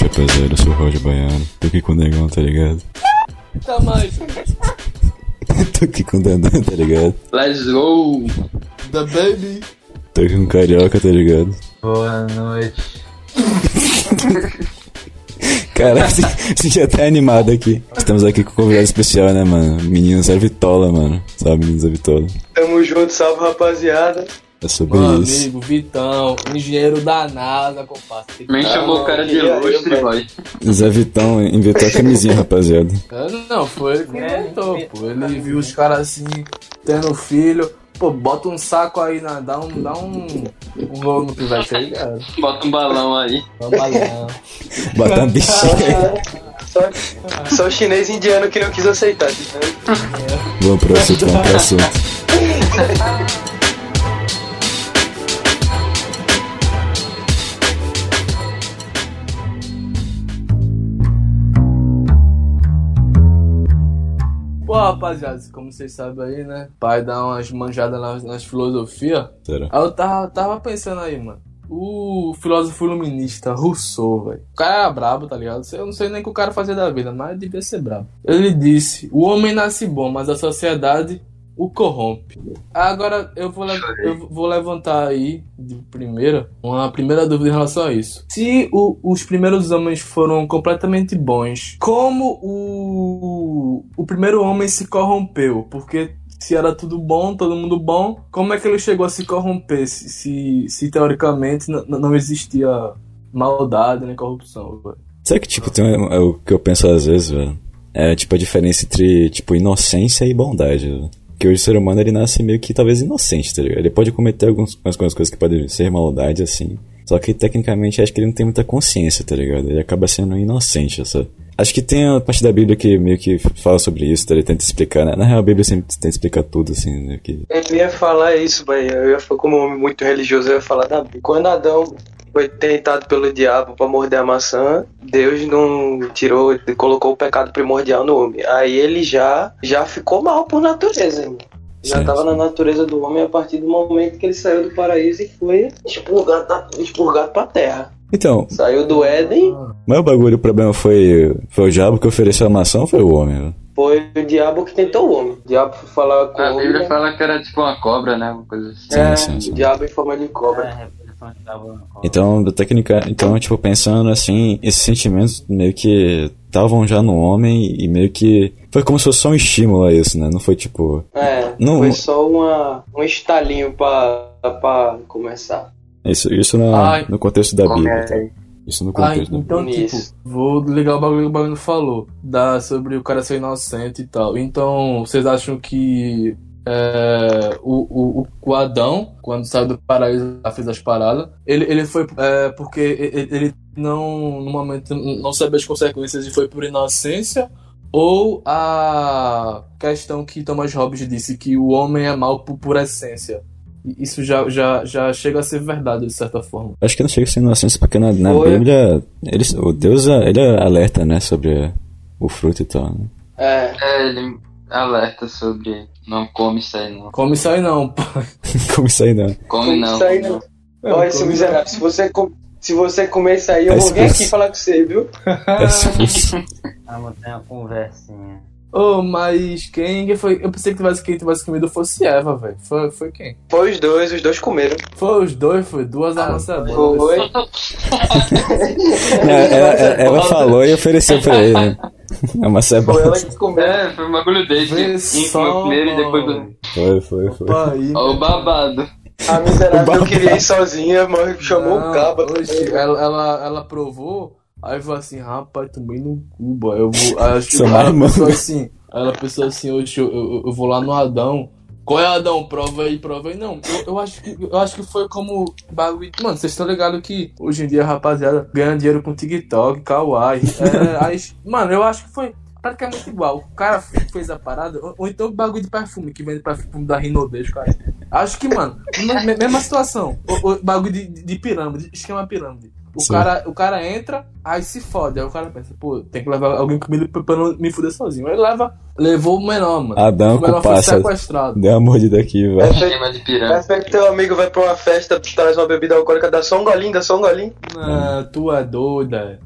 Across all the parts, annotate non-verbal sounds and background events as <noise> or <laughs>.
rapaziada. Eu sou o Roger Baiano. Tô aqui com o Negão, tá ligado? Tá mais. <laughs> Tô aqui com o Dandan, tá ligado? Let's go! The baby. Tô aqui com o Carioca, tá ligado? Boa noite. <laughs> Cara, você você já tá animado aqui. Estamos aqui com um convidado especial, né, mano? Menino Zé Vitola, mano. Sabe, menino Zé Vitola? Tamo junto, salve rapaziada. É sobre Meu isso. amigo, Vitão, engenheiro da NASA, compadre. Nem chamou o cara de ilustre, boy. Zé Vitão inventou a camisinha, rapaziada. Não, foi ele que inventou, pô. Ele viu os caras assim, tendo filho. Pô, bota um saco aí, na, dá um, dá um, um rolo no pivete aí, cara. Bota um balão aí. Vamos lá. Bota uma bexiga. Só, só o chinês indiano que não quis aceitar. tá Vamos pro assunto, vamos pro assunto. <laughs> Pô, rapaziada, como vocês sabem aí, né? Pai dá umas manjadas nas, nas filosofias. Aí eu tava, tava pensando aí, mano. O filósofo iluminista Rousseau, velho. O cara era brabo, tá ligado? Eu não sei nem o que o cara fazia da vida, mas devia ser brabo. Ele disse: O homem nasce bom, mas a sociedade o corrompe. Agora eu vou, le- eu vou levantar aí de primeira uma primeira dúvida em relação a isso. Se o- os primeiros homens foram completamente bons, como o, o primeiro homem se corrompeu? Porque se era tudo bom, todo mundo bom, como é que ele chegou a se corromper? Se, se, se teoricamente não existia maldade nem corrupção. velho? Sabe que, tipo, tem um- é o que eu penso às vezes, velho? É, tipo, a diferença entre, tipo, inocência e bondade, velho. Que hoje o ser humano, ele nasce meio que, talvez, inocente, tá ligado? Ele pode cometer algumas, coisas que podem ser maldade, assim. Só que, tecnicamente, acho que ele não tem muita consciência, tá ligado? Ele acaba sendo inocente, sabe? Acho que tem a parte da Bíblia que meio que fala sobre isso, tá? Ele tenta explicar, né? Na real, a Bíblia sempre tenta explicar tudo, assim, né? Que... Ia falar isso, velho. Eu ia falar, como homem muito religioso, eu ia falar da Bíblia. Quando Adão foi tentado pelo diabo pra morder a maçã, Deus não tirou, colocou o pecado primordial no homem. Aí ele já, já ficou mal por natureza, irmão. Já Sim, tava sim. na natureza do homem a partir do momento que ele saiu do paraíso e foi expurgado, expurgado pra terra. Então, Saiu do Éden, mas o bagulho, o problema foi, foi o diabo que ofereceu a maçã ou foi o homem, foi o diabo que tentou o homem. O diabo foi falar com A. Bíblia fala que era tipo uma cobra, né? Uma coisa assim. Sim, É, sim, sim. o diabo em forma de cobra. É, a estava. Então, da técnica, então, tipo, pensando assim, esses sentimentos meio que estavam já no homem e meio que foi como se fosse só um estímulo a isso, né? Não foi tipo, É, Não- foi só uma, um estalinho pra, pra começar. isso, isso na- Ai. no contexto da Bíblia, tá? Isso no contexto da Bíblia. então, tipo, vou ligar o bagulho que o bagulho falou. Da, sobre o cara ser inocente e tal. Então, vocês acham que é, o, o, o Adão, quando saiu do paraíso, fez as paradas, ele, ele foi é, porque ele, ele não, no momento, não sabia as consequências e foi por inocência? Ou a questão que Thomas Hobbes disse, que o homem é mau por, por essência? Isso já, já, já chega a ser verdade, de certa forma. Acho que não chega a ser inocência porque na, na Foi. Bíblia, ele, o Deus, ele alerta, né, sobre o fruto e tal, né? É, É, ele alerta sobre não come isso aí não. Come isso aí não, pô. <laughs> Como isso aí, não? Come não. isso aí não. Olha, seu miserável, se você, com- se você comer isso aí, eu É vou vir aqui falar com você, viu? É expulso. <laughs> Vamos ter uma conversinha. Oh, mas quem que foi? Eu pensei que tivesse, quem tivesse comido fosse Eva, velho. Foi, foi quem? Foi os dois, os dois comeram. Foi os dois, foi duas amassadoras. Foi. É, ela, ela- ela falou e ofereceu pra ele, né? É uma Foi ela que comeu. É, foi um bagulho desse. Vê só, comeu primeiro e depois do. Foi, foi, foi. Pai, Ó, o babado. A miserável queria ir sozinha, mas chamou não, o caba. oxe, ela, ela, ela provou, aí falou assim, rapaz, tomei no cu, boy. Eu vou. Aí acho que Seu ela pensou assim, aí ela pensou assim, oxe, eu, eu, eu vou lá no Adão. Qual é Adão? Prova aí, prova aí. Não, eu, eu, acho que, eu acho que foi como bagulho. Mano, vocês estão ligados que hoje em dia a rapaziada ganha dinheiro com TikTok, Kawaii. É, aí, mano, eu acho que foi praticamente igual. O cara fez a parada, ou, então o bagulho de perfume, que vende perfume da Rinodês, cara. Acho que, mano, me- me- mesma situação. O, o bagulho de, de pirâmide, esquema pirâmide. O Sim. cara, o cara entra, aí se fode. Aí o cara pensa, pô, tem que levar alguém comigo pra não me fuder sozinho. Aí ele leva, levou o menor, mano. Adão o menor com foi sequestrado. Deu uma mordida aqui, velho. É Esquema de pirâmide. feito que teu amigo vai pra uma festa, traz uma bebida alcoólica, dá só um golinho, dá só um golinho. Ah, tu é doida.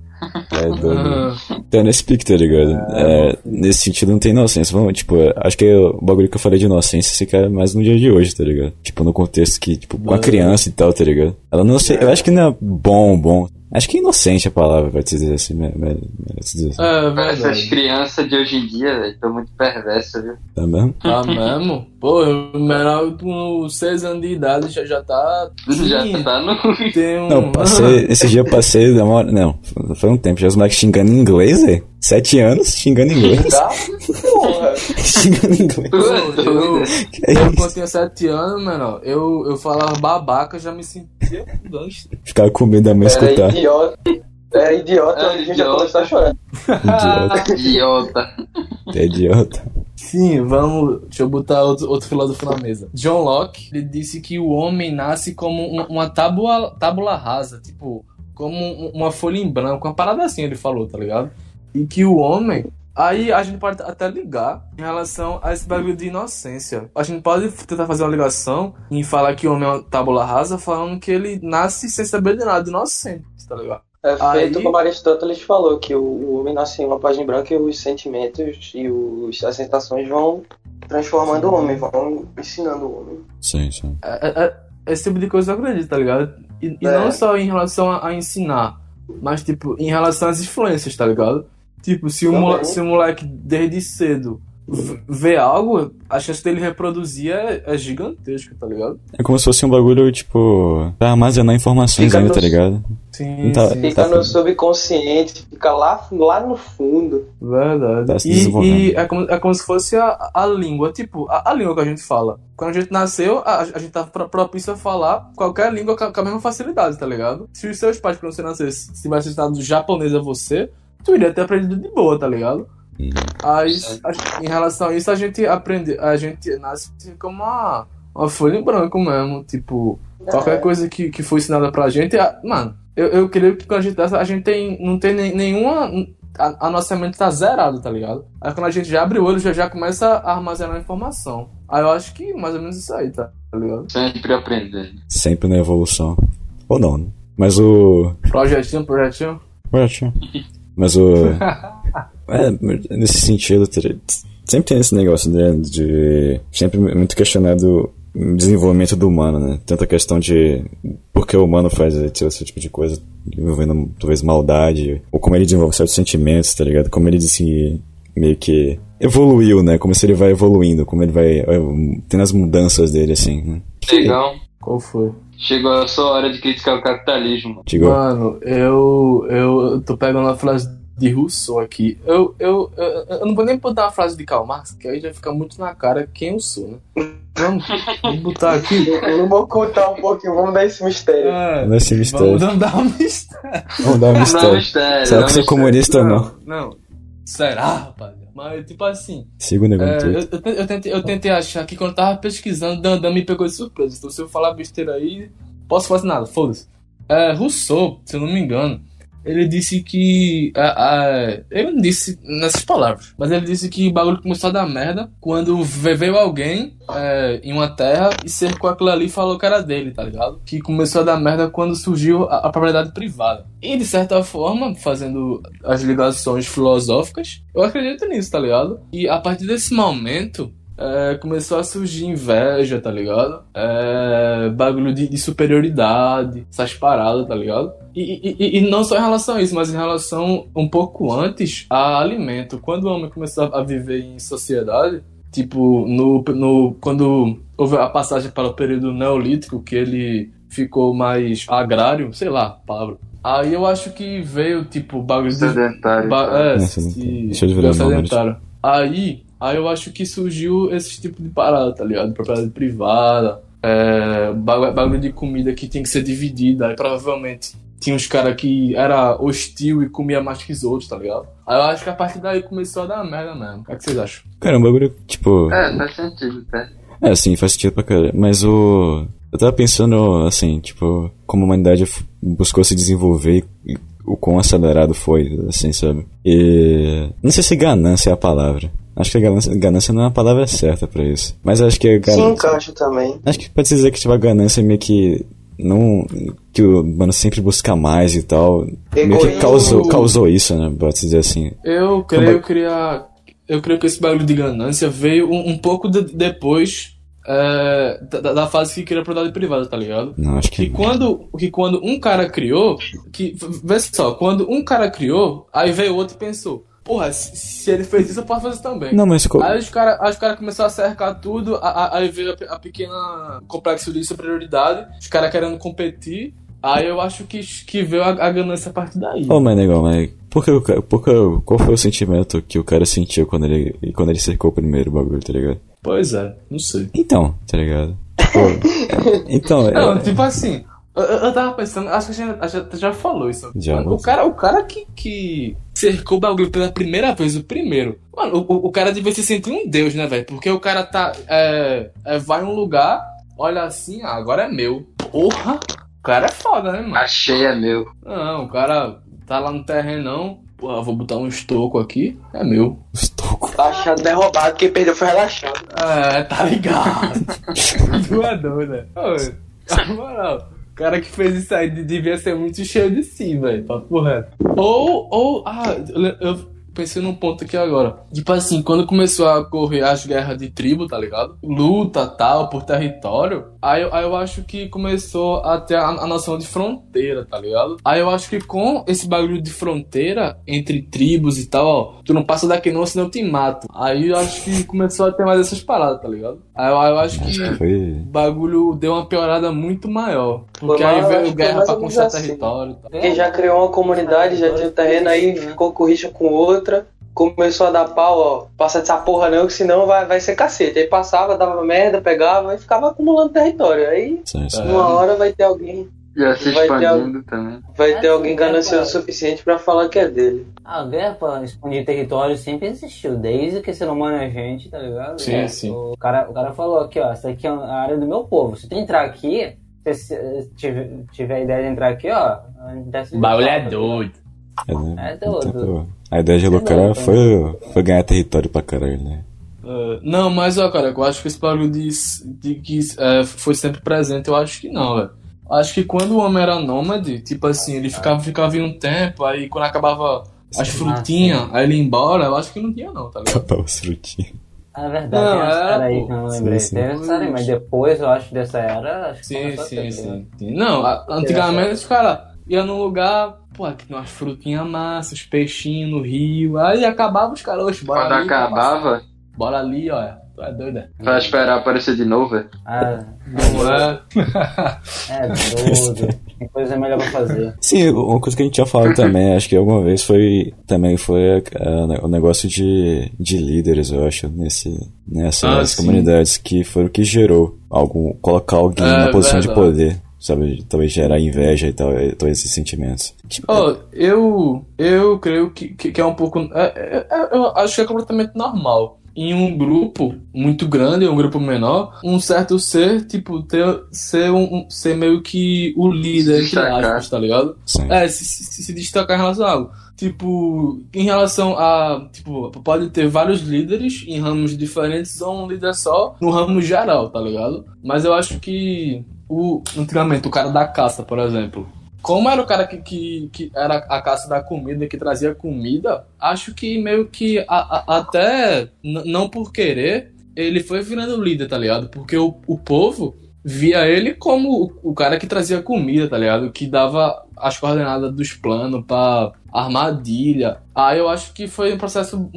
É doido. Ah, Tá nesse pique, tá ligado? É, nesse sentido não tem inocência. Vamos, tipo, acho que o bagulho que eu falei de inocência se cai mais no dia de hoje, tá ligado? Tipo, no contexto que, tipo, com a criança e tal, tá ligado? Ela não sei, eu acho que não é bom, bom. Acho que é inocente a palavra, vai te dizer assim, me- me- merece dizer assim. é Essas crianças de hoje em dia, velho, estão muito perversas, viu? Tá mesmo? Tá mesmo? Pô, o menor com 6 anos de idade já, já tá. <laughs> Já tá no. Tem um. Não, passei, esse dia eu passei, da hora, não, foi um tempo, já os moleques xingando em inglês, velho. Sete anos xingando inglês. Tá? Porra. xingando inglês. É eu- é Eu, isso? quando tinha 7 anos, mano, eu, eu falava babaca, já me sentia um gangster. Ficava com medo da mãe escutar. idiota. Era idiota, Era a gente já começou a chorar. Idiota, <laughs> Idiota. é idiota. Sim, vamos. Deixa eu botar outro, outro filósofo na mesa. John Locke, ele disse que o homem nasce como uma, uma tábua, tábula rasa, tipo, como um- uma folha em branco, uma parada assim, ele falou, tá ligado? E que o homem. Aí a gente pode até ligar em relação a esse bagulho de inocência. A gente pode tentar fazer uma ligação em falar que o homem é uma tábula rasa, falando que ele nasce sem saber de nada, inocente, tá ligado? É feito Aí- como Aristóteles falou, que o, o homem nasce em uma página branca e os sentimentos e os, as sensações vão transformando o homem, vão ensinando o homem. Sim, sim. É- é- é- esse tipo de coisa eu acredito, tá ligado? E, e É. não só em relação a, a ensinar, mas, tipo, em relação às influências, tá ligado? Tipo, se o, Também. mole- se o moleque desde cedo vê algo, a chance dele reproduzir é, é gigantesca, tá ligado? É como se fosse um bagulho, tipo, pra armazenar informações Fica ainda, no- tá ligado? Sim, Tá- sim. Fica tá- no subconsciente, fica lá, lá no fundo. Verdade. Tá se e e é, como, é como se fosse a, a língua, tipo, a, a língua que a gente fala. Quando a gente nasceu, a, a gente tá pro- propício a falar qualquer língua com a, com a mesma facilidade, tá ligado? Se os seus pais, quando você nascesse, tivessem ensinado japonês a você, tu iria ter aprendido de boa, tá ligado? Uhum. Aí, a- em relação a isso, a gente aprende, a gente nasce como uma, uma folha em branco mesmo, tipo, qualquer É. coisa que, que foi ensinada pra gente, a- mano, eu, eu creio que quando a gente nasce, a gente tem, não tem nem- nenhuma, a, a nossa mente tá zerada, tá ligado? Aí quando a gente já abre o olho, já, já começa a armazenar informação. Aí eu acho que mais ou menos isso aí, tá, tá ligado? Sempre aprendendo. Sempre na evolução. Ou não, né? Mas o. Projetinho, projetinho. Ótimo. <laughs> Mas o. <laughs> É, nesse sentido, sempre tem esse negócio, né? De. Sempre muito questionado o desenvolvimento do humano, né? Tanto a questão de por que o humano faz esse, tipo de coisa, envolvendo talvez maldade, ou como ele desenvolve certos sentimentos, tá ligado? Como ele se. meio que. evoluiu, né? Como se ele vai evoluindo, como ele vai. é, tendo as mudanças dele, assim, né? Chegão, Qual foi? chegou a sua hora de criticar o capitalismo. Digo, Mano, eu, eu, tô pegando a frase de Rousseau aqui. Eu, eu, eu, eu não vou nem botar a frase de Karl Marx, que aí já fica muito na cara quem eu sou, né? Vamos, vamos botar aqui. <laughs> Vamos ocultar um pouquinho, vamos dar esse mistério. É, Não é esse mistério. Vamos dar um mistério. Vamos dar um Não, mistério. mistério. Será que você é mistério. comunista ou não? Não, será, rapaz? Mas, tipo assim, Siga o negócio. é, eu, eu, te- eu tentei, eu tentei achar que quando eu tava pesquisando, Dandan me pegou de surpresa. Então, se eu falar besteira aí, posso fazer nada, foda-se. É, Rousseau, se eu não me engano, ele disse que. é, é, ele não disse nessas palavras, mas ele disse que o bagulho começou a dar merda quando ve- veio alguém é, em uma terra e cercou aquilo ali e falou que era dele, tá ligado? Que começou a dar merda quando surgiu a, a propriedade privada. E de certa forma, fazendo as ligações filosóficas, eu acredito nisso, tá ligado? E a partir desse momento. é, começou a surgir inveja, tá ligado? É, bagulho de, de superioridade, essas paradas, tá ligado? E, e- e- não só em relação a isso, mas em relação um pouco antes a alimento. Quando o homem começou a viver em sociedade, tipo, no, no, quando houve a passagem para o período neolítico, que ele ficou mais agrário, sei lá, a palavra. Aí eu acho que veio, tipo, bagulho de. Sedentário. Ba é, É, sedentário. Deixa eu virar nome sedentário. Aí, aí eu acho que surgiu esse tipo de parada, tá ligado? Propriedade privada, é, bagu- bagulho de comida que tem que ser dividida. Aí provavelmente tinha uns caras que era hostil e comia mais que os outros, tá ligado? Aí eu acho que a partir daí começou a dar merda mesmo. O que, é que vocês acham? Cara, um bagulho, tipo. É, faz sentido, tá? É, sim, faz sentido pra caralho. Mas o. Eu tava pensando, assim, tipo, como a humanidade buscou se desenvolver e o quão acelerado foi, assim, sabe? E. Não sei se ganância é a palavra. Acho que a ganância, ganância não é a palavra certa pra isso. Mas acho que a Se ganância. encaixa também. Acho que pode se dizer que tipo, a ganância meio que não. Que o mano sempre busca mais e tal. Meio que causou, causou isso, né? Pode dizer assim. Eu creio que a- eu creio que esse bagulho de ganância veio um, um pouco de- depois é, da, da fase que cria a propriedade privada, tá ligado? Não, acho Que que. quando, que quando um cara criou, que vê só, quando um cara criou, aí veio outro e pensou, porra, se, se ele fez isso, eu posso fazer também. Não, mas. Aí os caras os cara começaram a cercar tudo, aí veio a, a pequena complexo de superioridade, os caras querendo competir. Aí eu acho que, que veio a, a ganância a partir daí. Ô, mas negão, mas. Por que, por que, qual foi o sentimento que o cara sentiu quando ele, quando ele cercou o primeiro bagulho, tá ligado? Pois é, não sei. Então, tá ligado? Tipo, <laughs> então, Não, é, tipo assim, eu, eu tava pensando, acho que a gente, a gente já falou isso. Já, o cara, o cara que, que cercou o bagulho pela primeira vez, o primeiro. Mano, o, o- cara devia se sentir um deus, né, velho? Porque o cara tá. É, é, vai em um lugar, olha assim, ah, agora é meu. Porra! O cara é foda, né, mano? Achei é meu. Não, o cara tá lá no terrenão, porra, vou botar um estoco aqui, é meu. <laughs> estoco. Tá achando derrubado, quem perdeu foi relaxado. É, tá ligado. <laughs> tu é doido, né? Ô, Na moral, cara que fez isso aí devia ser muito cheio de si, velho. Papo reto. Ou, ou, ah, eu, eu pensei num ponto aqui agora. Tipo assim, quando começou a correr as guerras de tribo, tá ligado? Luta, tal, por território. Aí, eu- aí eu acho que começou a ter a, a noção de fronteira, tá ligado? Aí eu acho que com esse bagulho de fronteira entre tribos e tal, ó, tu não passa daqui não, senão eu te mato. Aí eu acho que começou a ter mais essas paradas, tá ligado? Aí eu, aí eu acho que o bagulho deu uma piorada muito maior. Porque Foi aí veio guerra pra conquistar assim. território e tal. Quem já criou uma comunidade, já tinha terreno aí, ficou com rixa com outra, começou a dar pau, ó, passa dessa porra não, que senão vai, vai ser cacete. Aí passava, dava merda, pegava e ficava acumulando território. Aí, Sim, sim. Uma hora vai ter alguém, Já se Vai ter também. vai Ah, ter sim, alguém ganancioso o suficiente pra falar que é dele. A guerra pra expandir território sempre existiu, desde que ser humano é gente, tá ligado? Sim, É, sim. O cara, o cara falou aqui, ó, essa aqui é a área do meu povo. Se tu entrar aqui, se tiver, tiver ideia de entrar aqui, ó, O bagulho é tá doido. É? É doido. A ideia de É lucrar doido, foi, foi ganhar território pra caralho, né? É, não, mas ó, cara, eu acho que esse bagulho de, de que é, foi sempre presente, eu acho que não, velho. Acho que quando o homem era nômade, tipo assim, ele ficava, ficava em um tempo, aí quando acabava as Sim. frutinhas, aí ele ia embora, eu acho que não tinha não, tá ligado? Acabava os frutinhos. É verdade, Não, era, era aí que eu não lembrei. Sim, sim. Aí, mas depois, eu acho, dessa era, acho que Sim, sim, ter, sim, né? sim. Não, a- antigamente os caras iam num lugar, pô, aqui tem umas frutinhas massas, os peixinhos no rio, aí acabava os caras, oxe, bora Quando ali, acabava, bora ali, ó, tu é doido, é? vai esperar aparecer de novo, velho. Ah, Não é? <laughs> é doido. Tem coisa melhor pra fazer. Sim, uma coisa que a gente tinha falado também, acho que alguma vez foi também foi ah, o negócio de, de líderes, eu acho, nesse, nessas Ah, sim. comunidades que foi o que gerou algum colocar alguém É, na posição de verdade. poder, sabe, talvez gerar inveja e tal, e todos esses sentimentos. Tipo, Ó, eu, eu creio que, que, que é um pouco. é- é- é- eu acho que é completamente normal. Em um grupo muito grande, um grupo menor, um certo ser, tipo, ter, ser, um, ser meio que o líder, entre Destacar. aspas, tá ligado? sim. É, se, se, se destacar em relação a algo. Tipo, em relação a. Tipo, pode ter vários líderes em ramos diferentes ou um líder só no ramo geral, tá ligado? Mas eu acho que. O, antigamente, o cara da caça, por exemplo. Como era o cara que, que, que era a caça da comida, que trazia comida, acho que meio que a- a- até não por querer, ele foi virando líder, tá ligado? Porque o, o povo via ele como o, o cara que trazia comida, tá ligado? Que dava as coordenadas dos planos pra armadilha. Aí eu acho que foi um processo.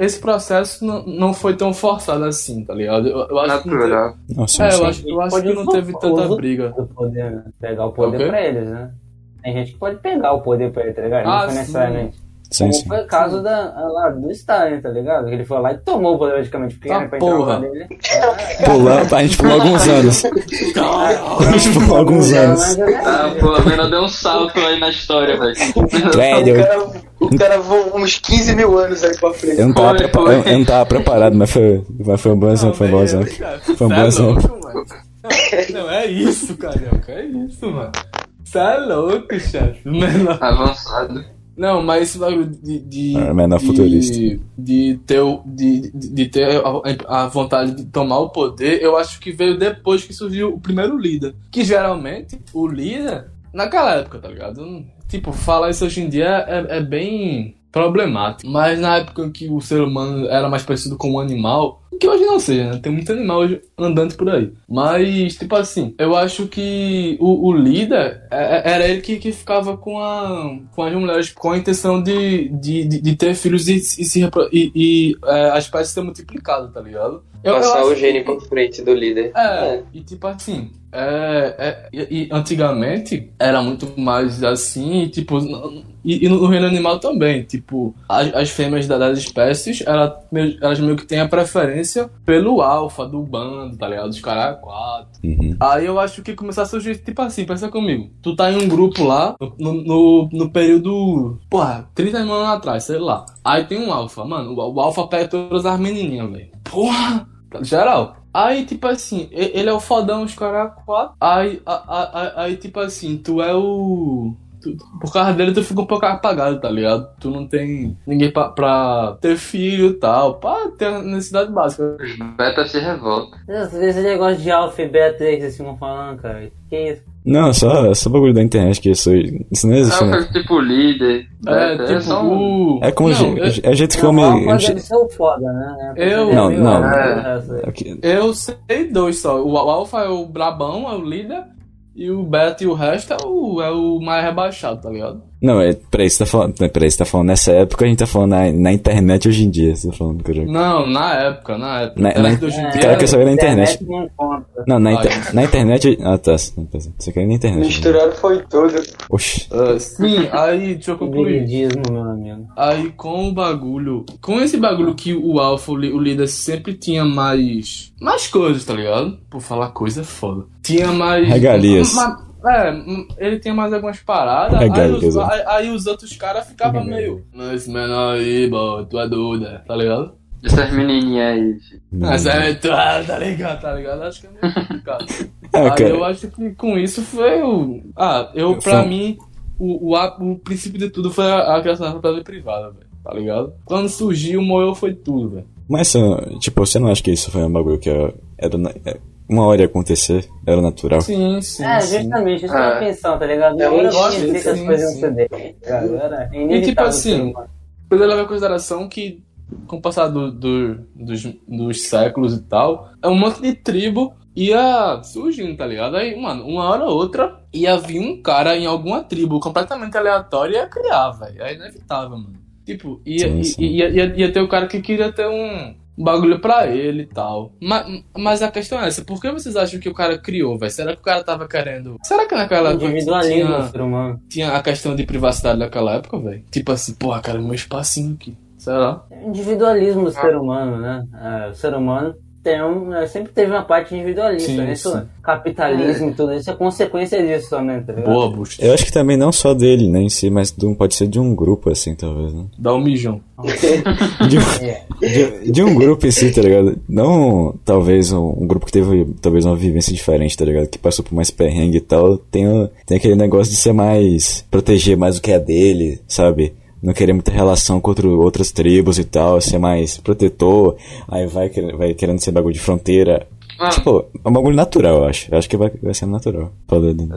Esse processo não, não foi tão forçado assim, tá ligado? Eu, eu acho que não teve, Natural. Sim, é, eu acho, eu acho que não teve o tanta briga. poder? Pegar o poder Ok. pra eles, né? Tem gente que pode pegar o poder pra ele, tá ligado? Ah, não foi necessariamente. Sim, Como sim. foi o caso da, lá do Stalin, tá ligado? Que ele foi lá e tomou o poder praticamente. Porque Ah, era pra entrar porra. dele. É, Pulando, a gente pulou alguns anos. <laughs> A gente pulou alguns é, anos. é Ah, pelo menos deu um salto aí na história, velho. <laughs> Velho, O cara, o cara voou uns 15 mil anos aí pra frente. eu não tava, Foi, prepa- foi. eu- eu não tava preparado, mas foi, mas foi um bom exemplo, foi um bom exemplo. Foi um bom exemplo. Não, é isso, carioca. É isso, mano. Você é louco, chefe. Avançado. Não, mas esse bagulho de. de Ah, menor de, futurista. De ter, o- de, de, de ter a, a vontade de tomar o poder, eu acho que veio depois que surgiu o primeiro líder. Que geralmente, o líder, naquela época, tá ligado? Tipo, falar isso hoje em dia é, é bem problemático. Mas na época que o ser humano era mais parecido com um animal, que hoje não seja, né? Tem muito animal andante por aí. Mas, tipo assim, eu acho que o, o líder é- é- era ele que, que ficava com, a, com as mulheres com a intenção de, de, de, de ter filhos e, e se e, e, é, a espécie ser multiplicada, tá ligado? Eu- eu Passar acho o gene que- pra frente do líder. é, e tipo assim, é, é, e, antigamente era muito mais assim, tipo, e, e no reino animal também, tipo, as, as fêmeas da- das espécies, ela, meio- elas meio que têm a preferência pelo alfa do bando, tá ligado? Dos caras quatro. Uhum. Aí eu acho que começou a surgir, tipo assim, pensa comigo. Tu tá em um grupo lá, no, no, no período, porra, 30 anos atrás, sei lá. Aí tem um alfa, mano, o, o alfa pega todas as menininhas, velho. Porra! Geral. Aí, tipo assim, ele é o fodão, os caras quatro. Aí, a- a- aí, tipo assim, tu é o. tu- por causa dele, tu fica um pouco apagado, tá ligado? Tu não tem ninguém pra, pra ter filho e tal, pra ter necessidade básica. Os beta se revoltam. Esse negócio de alfa e beta aí que vocês ficam falando, cara. Que isso? Não, só, só bagulho da internet que isso, isso não existe, né? Alfa, tipo líder. É, beta, tipo, só um- o. É como Não, eu- é o jeito que eu o me. deve ser o foda, né? Eu- Não, não. É. Eu sei dois só. O Alpha é o brabão, é o líder. E o Beta e o resto é o, é o mais rebaixado, tá ligado? Não, é, peraí, você tá falando. Peraí, você tá falando nessa época, a gente tá falando na, na internet hoje em dia, você tá falando, cara. Não, na época, na época. Na- na- hoje em O dia, cara quer saber na internet. Não conta. Não, na, Ah, inter- na internet. Ah, tá. Você quer ir na internet. Misturado foi tudo. Oxi. Ah, sim, aí, deixa eu concluir. Meu amigo. Aí com o bagulho. Com esse bagulho que o Alpha, o, o líder, sempre tinha mais. Mais coisas, tá ligado? Por falar coisa é foda. Tinha mais. Regalias. ma- é, hum, ele tinha mais algumas paradas. Aí Regalias, os, é. aí, aí os outros caras ficavam meio. Não, esse menor aí, bo, tu é doida, tá ligado? Essas menininhas aí. Mas é, tu é, tá ligado, tá ligado? Acho que é meio complicado. <laughs> É, Aí cara. eu acho que com isso foi o. Ah, eu, pra mim, o, o, a- o princípio de tudo foi a, a criação da propriedade privada, velho. Tá ligado? Quando surgiu, moeu foi tudo, velho. Mas, ah, tipo, você não acha que isso foi um bagulho que era, era é, uma hora ia acontecer? Era natural? Sim, sim. É, sim. justamente, isso é É. uma pensão, tá ligado? É Eu um sei que as coisas iam ceder. Agora, é E tipo assim, ser humano. Precisa levar em consideração que, com o passar do, do- dos, dos séculos e tal, é um monte de tribo ia surgindo, tá ligado? Aí, mano, uma hora ou outra ia vir um cara em alguma tribo completamente aleatória e ia criar, velho. É inevitável, mano. Tipo, ia, Sim, sim. Ia, ia, ia ter o cara que queria ter um bagulho pra ele e tal. Mas, mas a questão é essa, por que vocês acham que o cara criou, velho? Será que o cara tava querendo. Será que naquela época Individualismo tinha, do ser humano. tinha a questão de privacidade daquela época, velho? Tipo assim, porra, cara, meu espacinho aqui. Sei lá. Individualismo do ser humano, né? É, o ser humano tem um, é, sempre teve uma parte individualista. Sim, né? Isso, sim. capitalismo e tudo isso é consequência disso também, tá ligado? Boa, Busto. Eu acho que também não só dele, né, em si, mas de um, pode ser de um grupo, assim, talvez, né? Dá um mijão. <laughs> De um, <laughs> É. de, de um grupo em si, tá ligado? Não, talvez, um, um grupo que teve, talvez, uma vivência diferente, tá ligado? Que passou por mais perrengue e tal, tem, o- tem aquele negócio de ser mais, proteger mais o que é dele, sabe? Não querer muita relação com outro, outras tribos e tal, ser mais protetor, aí vai, vai querendo ser bagulho de fronteira. Ah, Tipo, é um bagulho natural, eu acho. Eu acho que vai, vai ser natural.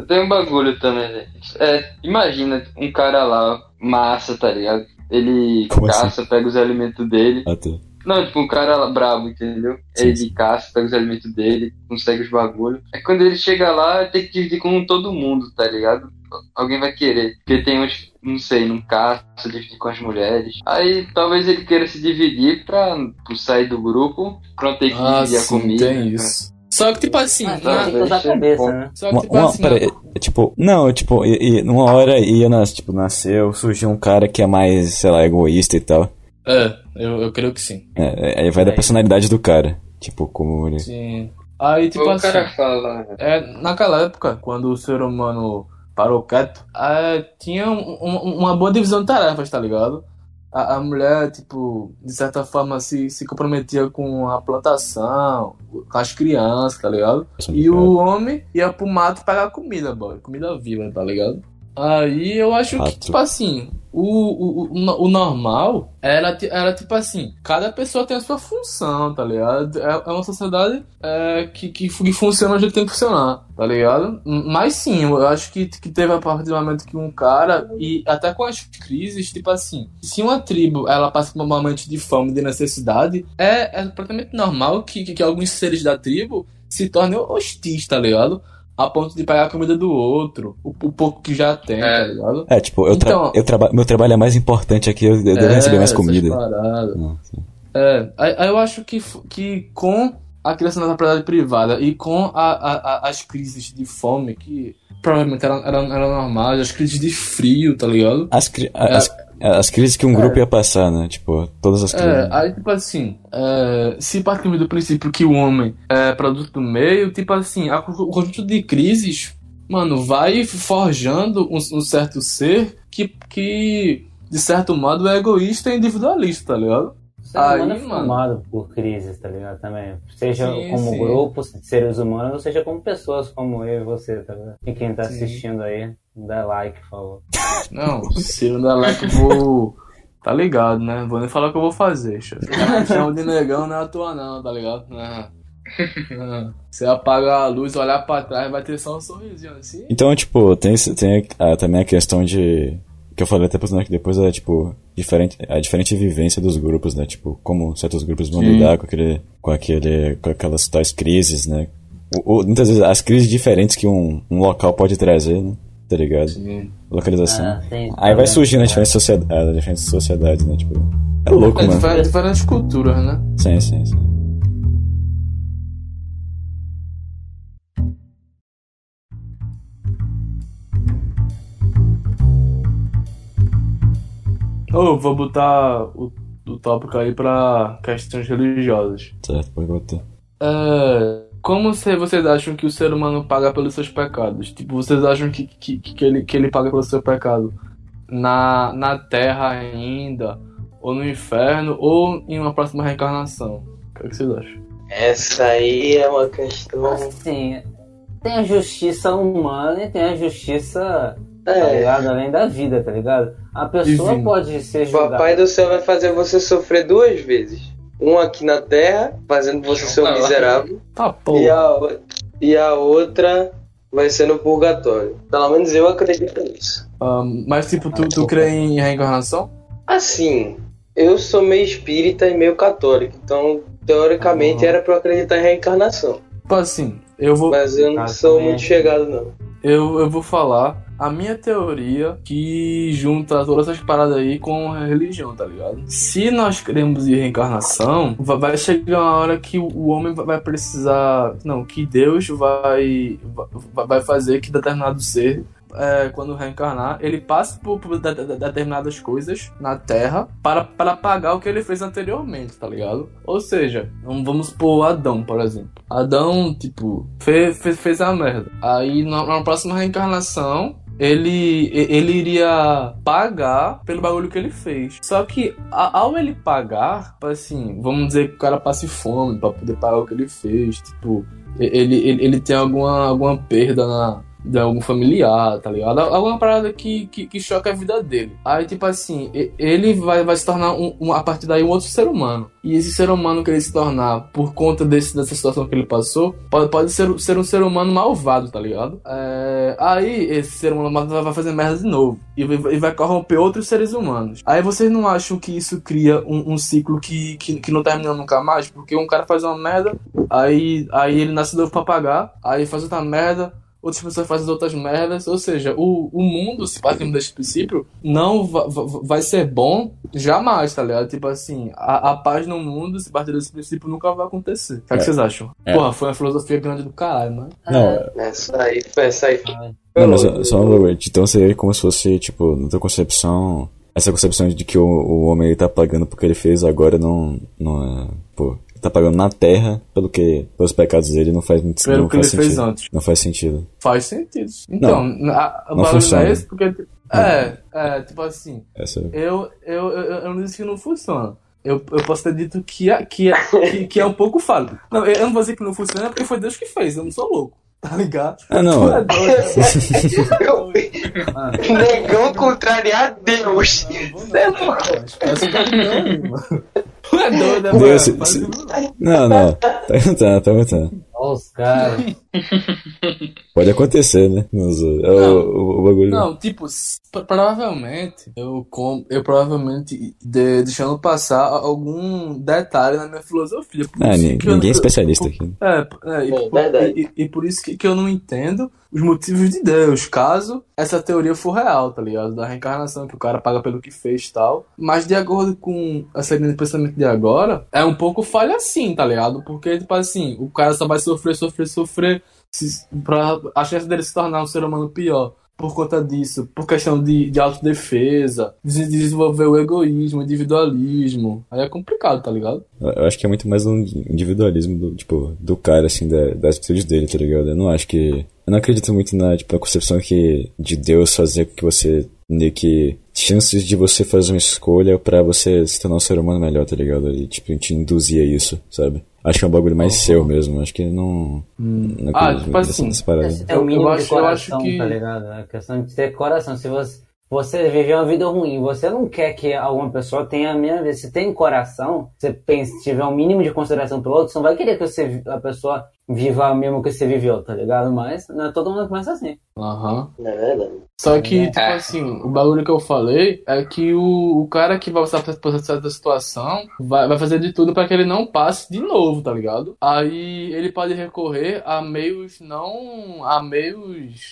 Tem um bagulho também, velho. É, imagina um cara lá, massa, tá ligado? Ele Como assim? caça, pega os alimentos dele. Ah, tá. Não, tipo, um cara lá brabo, entendeu? Sim, ele caça, pega os alimentos dele, consegue os bagulhos. Aí quando ele chega lá, tem que dividir com todo mundo, tá ligado? Alguém vai querer. Porque tem uns, não sei, não caça, dividir com as mulheres. Aí talvez ele queira se dividir pra, pra sair do grupo, pra não ter que Ah, dividir a sim, comida. tem isso. Só que, tipo assim, Ah, na- tem que usar a cabeça, né? só que, Uma, tipo uma, assim, pera, é, é, tipo, não, tipo, e, e numa hora ia, nas, tipo, nasceu, surgiu um cara que é mais, sei lá, egoísta e tal. É, eu, eu creio que sim. É, aí vai da É. personalidade do cara. Tipo, como ele. Sim. Aí, tipo o assim, cara fala. é, naquela época, quando o ser humano parou quieto, é, tinha um- um- uma boa divisão de tarefas, tá ligado? A, a mulher, tipo, de certa forma se, se comprometia com a plantação, com as crianças, tá ligado? E o homem ia pro mato pegar comida, boy. Comida viva, tá ligado? Aí eu acho que, Fato. tipo assim, o, o, o, o normal era, era tipo assim, cada pessoa tem a sua função, tá ligado? É, é uma sociedade é, que, que, fu- que funciona que tem que funcionar, tá ligado? Mas sim, eu acho que, que teve a partir do momento que um cara, e até com as crises, tipo assim, se uma tribo ela passa por um momento de fome, de necessidade, é, é completamente normal que, que, que alguns seres da tribo se tornem hostis, tá ligado? A ponto de pegar a comida do outro, o, o pouco que já tem, É. tá ligado? É, tipo, eu, tra Então- eu traba meu trabalho é mais importante aqui, eu, eu devo receber mais comida. Não. É, aí, aí eu acho que, que com a criação da propriedade privada e com a, a- a- as crises de fome, que provavelmente eram, eram, eram normais, as crises de frio, tá ligado? As, cri- as, as crises que um grupo ia passar, né? Tipo, todas as crises. É, aí tipo assim, é, se partimos do princípio que o homem é produto do meio, tipo assim, a- o conjunto de crises, mano, vai forjando um, um certo ser que, que, de certo modo, é egoísta e individualista, tá ligado? Humano Aí, é mano. formado por crises, tá ligado? Também. Seja Sim, como sim. grupo de seres humanos, ou seja como pessoas como eu e você, tá ligado? E quem tá Sim. assistindo aí, dá like, por favor. Não, <laughs> se não der like, eu vou. Tá ligado, né? Vou nem falar o que eu vou fazer, <laughs> chama de negão, não é à toa, não, tá ligado? Não. Você apagar a luz, olhar pra trás, vai ter só um sorrisinho assim. Então, tipo, tem, tem ah, também a questão de. Que eu falei até pros que depois é, tipo, diferente, a diferente vivência dos grupos, né? Tipo, como certos grupos vão Sim. lidar com aquele. com aquele. com aquelas tais crises, né? O- o- muitas vezes as crises diferentes que um, um local pode trazer, né? Tá ligado? Sim. Localização. Ah, tem- Aí vai surgindo vendo? as diferentes sociedades, as diferentes sociedades, né? Tipo. É louco, É, mano. difer- diferentes culturas, né? Sim, sim, sim. Ô, vou botar o, o tópico aí pra questões religiosas. Certo, pode botar. É, como se vocês acham que o ser humano paga pelos seus pecados? Tipo, vocês acham que, que, que, ele, que ele paga pelo seu pecado na, na terra ainda, ou no inferno, ou em uma próxima reencarnação? O que, é que vocês acham? Essa aí é uma questão. Assim, tem a justiça humana e tem a justiça, tá É, ligado? Além da vida, tá ligado? A pessoa Divino. pode ser o julgada. Papai do céu vai fazer você sofrer duas vezes. Um aqui na terra, fazendo você ser um miserável, Tá, e a, e a outra vai ser no purgatório. Pelo menos eu acredito nisso. Ah, mas, tipo, tu, tu crê em reencarnação? Assim, eu sou meio espírita e meio católico, então teoricamente Ah. era pra eu acreditar em reencarnação. Tipo assim, eu vou, Mas eu não Ah, sou também. muito chegado, não. eu, eu vou falar a minha teoria que junta todas essas paradas aí com a religião, tá ligado? Se nós cremos em reencarnação, va- vai chegar uma hora que o- homem va- vai precisar. Não, que Deus vai, va- vai fazer que determinado ser. é, quando reencarnar, ele passe por, por de- de- determinadas coisas na Terra para, para pagar o que ele fez anteriormente, tá ligado? Ou seja, vamos- supor Adão, por exemplo. Adão, tipo, fez, fez, fez a merda. Aí na, na próxima reencarnação, ele, ele iria pagar pelo bagulho que ele fez. Só que a- ao ele pagar, tipo assim, vamos dizer que o cara passe fome pra poder pagar o que ele fez, tipo, ele, ele, ele tem alguma, alguma perda na, de algum familiar, tá ligado? Alguma parada que, que, que choca a vida dele. Aí, tipo assim, ele vai, vai se tornar, um, um- a partir daí, um outro ser humano. E esse ser humano que ele se tornar, por conta desse, dessa situação que ele passou, pode, pode ser, ser um ser humano malvado, tá ligado? É, aí, esse ser humano malvado vai fazer merda de novo. E vai, e vai corromper outros seres humanos. Aí, vocês não acham que isso cria um, um ciclo que, que, que não termina nunca mais? Porque um cara faz uma merda, aí, aí ele nasce novo pra pagar, aí faz outra merda, outras pessoas fazem outras merdas, ou seja, o, o mundo, se partimos desse princípio, não va- va- vai ser bom jamais, tá ligado? Tipo assim, a, a paz no mundo, se partir desse princípio, nunca vai acontecer. O que, é que É. vocês acham? É. Porra, foi uma filosofia grande do caralho, mano. Não, Essa aí, essa aí. Não, mas só- só uma coisa, então seria como se fosse, tipo, na tua concepção, essa concepção de que o, o homem ele tá pagando porque ele fez agora não, não é, pô, tá pagando na terra pelo que, pelos pecados dele não faz muito Pelo não que ele faz fez sentido. antes. Não faz sentido. Faz sentido. Então, a, o não bagulho não funciona. é esse porque. tipo, É, é, tipo assim, Essa eu, eu, eu, eu não disse que não funciona. Eu, eu posso ter dito que é, que, é, que, que é um pouco falho. Não, eu eu não vou dizer que não funciona porque foi Deus que fez, eu não sou louco. Tá ligado? Ah, não. Tu é doido. Eu, Ah, Negão contrariar Deus. É é doido, mano. Tu é doido, né, Deus, mano? Não, não. Tá aguentando, tá aguentando. Olha os caras. <laughs> Pode acontecer, né? Mas, é o, Não. o, o bagulho. Não, tipo, provavelmente eu com, eu provavelmente de, deixando passar algum detalhe na minha filosofia. Por Ah, ninguém é especialista aqui. É, é, e, É, por- e- e- por isso que, que eu não entendo os motivos de Deus, caso essa teoria for real, tá ligado? Da reencarnação, que o cara paga pelo que fez e tal. Mas de acordo com essa linha de pensamento de agora, é um pouco falha assim, tá ligado? Porque, tipo assim, o cara só vai sofrer, sofrer, sofrer, se, pra, a chance dele se tornar um ser humano pior. Por conta disso, por questão de, de autodefesa, de desenvolver o egoísmo, individualismo. Aí é complicado, tá ligado? Eu acho que é muito mais um individualismo do, tipo, do cara, assim, da, das atitudes dele, tá ligado? Eu não acho que. Eu não acredito muito na, tipo, na concepção que de Deus fazer com que você meio que chances de você fazer uma escolha pra você se tornar um ser humano melhor, tá ligado? E, tipo, te induzir a isso, sabe? Acho que é um bagulho mais seu mesmo. Acho que não. não Ah, acredito tipo assim. Você tem o mínimo eu de acho- eu acho coração, que- tá ligado? É questão de ter coração. Se você, você viver uma vida ruim, você não quer que alguma pessoa tenha a mesma vida. Se tem coração, você pensa, tiver um mínimo de consideração pelo outro, você não vai querer que você, a pessoa viva o mesmo que você viveu, tá ligado? Mas não é todo mundo que pensa assim. Aham. É verdade. Só que, É. tipo assim, o bagulho que eu falei é que o, o cara que vai passar por essa situação vai, vai fazer de tudo pra que ele não passe de novo, tá ligado? Aí ele pode recorrer a meios não. a meios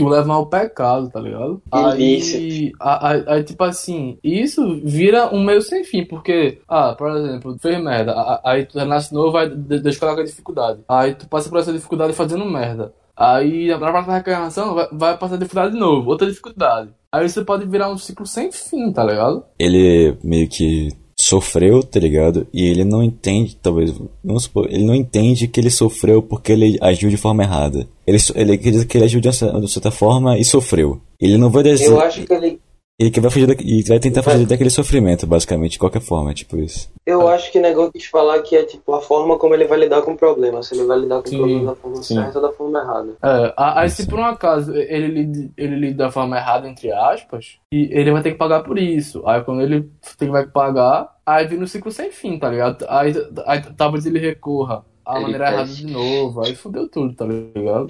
que o levam ao pecado, tá ligado? Aí, Ilícito. a- a- aí, tipo assim, isso vira um meio sem fim, porque, ah, por exemplo, tu fez merda, a- a- aí tu renasce novo, vai de- deixa colocar dificuldade. Aí tu passa por essa dificuldade fazendo merda. Aí na próxima reencarnação vai, vai passar dificuldade de novo, outra dificuldade. Aí você pode virar um ciclo sem fim, tá ligado? ele meio que sofreu, tá ligado? E ele não entende, talvez, vamos supor, ele não entende que ele sofreu porque ele agiu de forma errada. Ele, ele acredita que ele agiu de uma de certa forma e sofreu. Ele não vai dizer, Eu acho que ele. Ele que vai fugir da, e vai tentar fugir daquele sofrimento, basicamente, de qualquer forma, tipo isso. Eu acho que o negócio quis falar que é tipo a forma como ele vai lidar com o problema. Se ele vai lidar com Sim, o problema da forma sim. certa ou da forma errada. É, a- aí se por um acaso ele lida, ele lida da forma errada, entre aspas, e ele vai ter que pagar por isso. Aí quando ele tem, vai pagar, aí vira um ciclo sem fim, tá ligado? Aí, aí talvez ele recorra à Ele maneira errada de novo, aí fudeu tudo, tá ligado?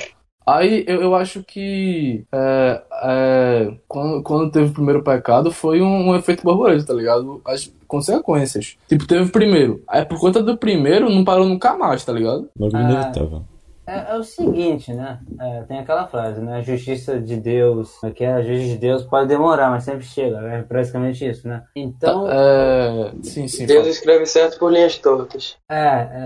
Aí eu, eu acho que é, é, quando, quando teve o primeiro pecado foi um, um efeito borboleta, tá ligado? As consequências. Tipo, teve o primeiro. Aí por conta do primeiro não parou nunca mais, tá ligado? Bagulho Ah. inevitável. É, é o seguinte, né? É, tem aquela frase, né? A justiça de Deus, é que é? A justiça de Deus pode demorar, mas sempre chega. É praticamente isso, né? Então, É, sim, sim. Deus fala. escreve certo por linhas tortas. é,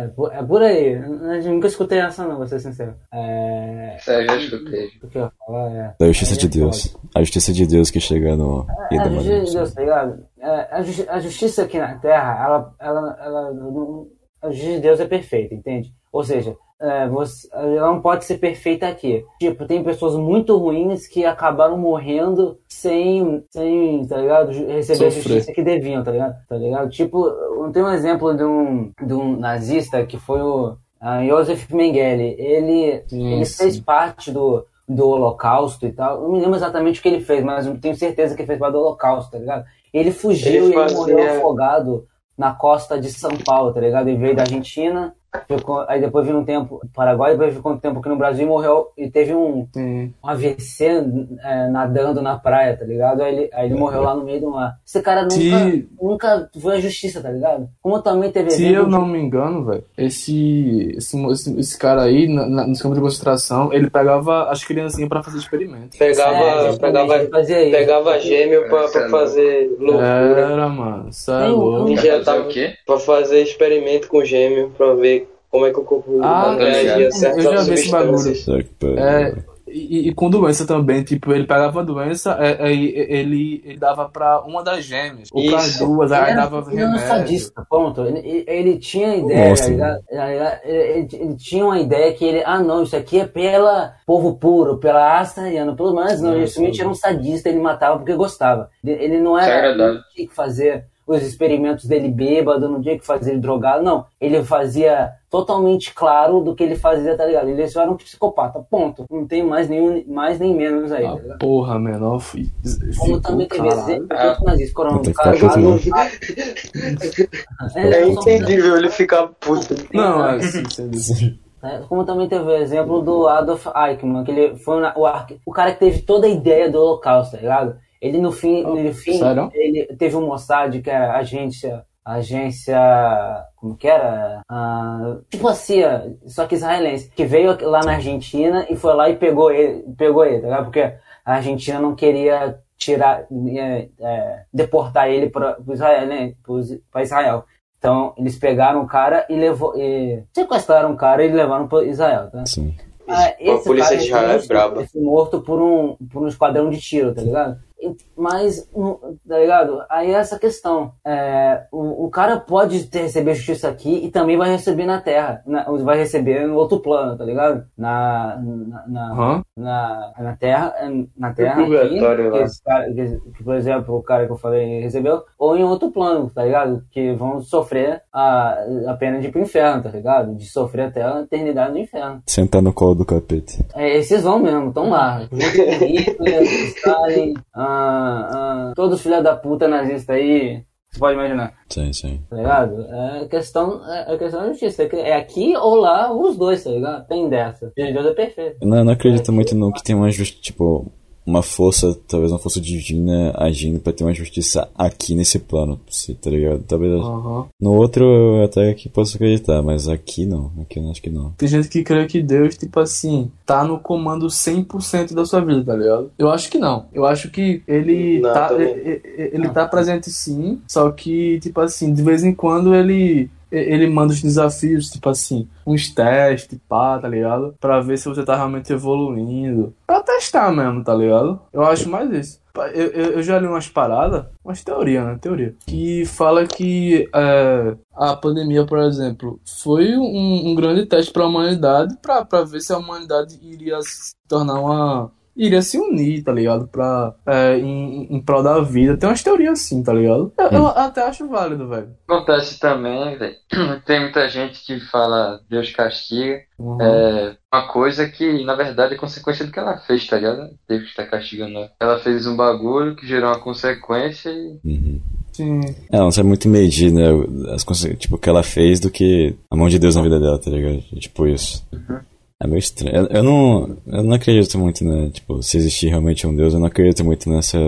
é, por- é por aí. Eu nunca escutei essa, não, vou ser sincero. É. É, eu já escutei. O que eu ia falar é. Da justiça Aí de é Deus. A justiça de Deus que chega no. É, a justiça de Deus, tá ligado? É, a, justi- a justiça aqui na Terra, ela, ela, ela, não- a justiça de Deus é perfeita, entende? Ou seja, é, você, ela não pode ser perfeita aqui. Tipo, tem pessoas muito ruins que acabaram morrendo sem, sem tá ligado? Receber a Sofrer. justiça que deviam, tá ligado? Tá ligado? Tipo, tenho um exemplo de um, de um nazista que foi o Josef Mengele. Ele, ele fez parte do, do Holocausto e tal. Eu não me lembro exatamente o que ele fez, mas eu tenho certeza que ele fez parte do Holocausto, tá ligado? Ele fugiu Ele e ele morreu afogado na costa de São Paulo, tá ligado? Ele veio da Argentina, ficou, aí depois viu um tempo no Paraguai, depois ficou um tempo aqui no Brasil e morreu. E teve um, Sim. um AVC é, nadando na praia, tá ligado? Aí ele, aí ele morreu lá no meio do mar. Esse cara nunca, Se- nunca foi à justiça, tá ligado? Como também teve Se exemplo eu de- não me engano, velho, esse, esse, esse, esse cara aí, na, na, nos campos de concentração, ele pegava as criancinhas pra fazer experimento. Pegava, É, pegava, ele fazia isso. pegava gêmeo pra, pra é fazer loucura. Era, mano, isso é louco. E Pra já fazer tava o quê? pra fazer experimento com gêmeo pra ver como é que o corpo Ah, humano reagia eu a certas já vi esse bagulho. É, e, e com doença também, tipo, ele pegava a doença, é, aí ele, ele dava pra uma das gêmeas, ou pra duas, Ele aí era, dava ele era um remédio. sadista, ponto. Ele, ele- ele tinha ideia, tá? Tá? Ele, ele- ele tinha uma ideia que ele, ah não, isso aqui é pela povo puro, pela asta ariana, pelo menos não, ele simplesmente era um sadista, ele matava porque gostava. Ele, ele não é era, ele tinha que fazer os experimentos dele bêbado, no dia que fazia ele drogado, não. Ele fazia totalmente claro do que ele fazia, tá ligado? Ele só era um psicopata, ponto. Não tem mais, nenhum, mais nem menos aí, tá Ah, ligado? porra, menor. fi- Como também teve caralho. exemplo tanto nazista, corona, Puta o que cara pariu, jogava- <laughs> É É, entendível ele ficar puto. Não, é assim, sendo É, Como também teve o exemplo do Adolf Eichmann, que ele foi o, o cara que teve toda a ideia do Holocausto, tá ligado? Ele no fim, no fim sério? ele teve um Mossad, que é a agência, agência, como que era? Ah, tipo a CIA, só que israelense, que veio lá na Argentina e foi lá e pegou ele, pegou ele, tá ligado? Porque a Argentina não queria tirar, é, é, deportar ele para Israel, né? Israel. Então, eles pegaram o cara e levou. E sequestraram o cara e levaram para Israel, tá? Sim. Ah, a polícia de Israel é morto- braba. morto por um, por um esquadrão de tiro, tá ligado? Mas, tá ligado? Aí é essa questão. É, o, o cara pode ter, receber justiça aqui e também vai receber na Terra. na- vai receber no outro plano, tá ligado? Na, na, na, na, na Terra, na terra aqui, purgatório que, lá. esse cara- que- que, por exemplo, o cara que eu falei recebeu, ou em outro plano, tá ligado? Que vão sofrer a, a pena de ir pro inferno, tá ligado? De sofrer até a eternidade no inferno. Sentar no colo do capeta. É, esses vão mesmo, estão lá. <laughs> Hitler, Stalin, ah, ah, todos os filhos da puta nazistas aí, você pode imaginar, Sim, sim. tá ligado? É questão, é, é questão da justiça. É aqui ou lá, os dois, tá ligado? Tem dessa. Deus é perfeito. Eu não, eu não acredito muito no que tem uma justiça, tipo, uma força, talvez uma força divina agindo pra ter uma justiça aqui nesse plano, se- tá ligado? Talvez Aham. no outro eu até que posso acreditar, mas aqui não, aqui eu acho que não. Tem gente que crê que Deus, tipo assim, tá no comando 100% da sua vida, tá ligado? Eu acho que não. Eu acho que ele Não, tá, também. ele, ele tá presente sim, só que, tipo assim, de vez em quando ele ele manda os desafios, tipo assim, uns testes, pá, tá ligado? Pra ver se você tá realmente evoluindo. Pra testar mesmo, tá ligado? Eu acho mais isso. Eu, eu, eu já li umas paradas, umas teorias, né? Teoria. Que fala que é, a pandemia, por exemplo, foi um, um grande teste pra humanidade pra, pra ver se a humanidade iria se tornar uma. Iria se unir, tá ligado? Pra, é, em, em prol da vida. Tem umas teorias assim, tá ligado? Eu, eu até acho válido, velho. Acontece também, velho. Tem muita gente que fala Deus castiga. Uhum. É uma coisa que, na verdade, é consequência do que ela fez, tá ligado? Deus está castigando ela. Ela fez um bagulho que gerou uma consequência e. Uhum. Sim. É, não sabe muito medir, né, as tipo, o que ela fez do que a mão de Deus na vida dela, tá ligado? Tipo isso. É meio estranho. Eu, eu não, eu não acredito muito, né, tipo, se existir realmente um Deus, eu não acredito muito nessa,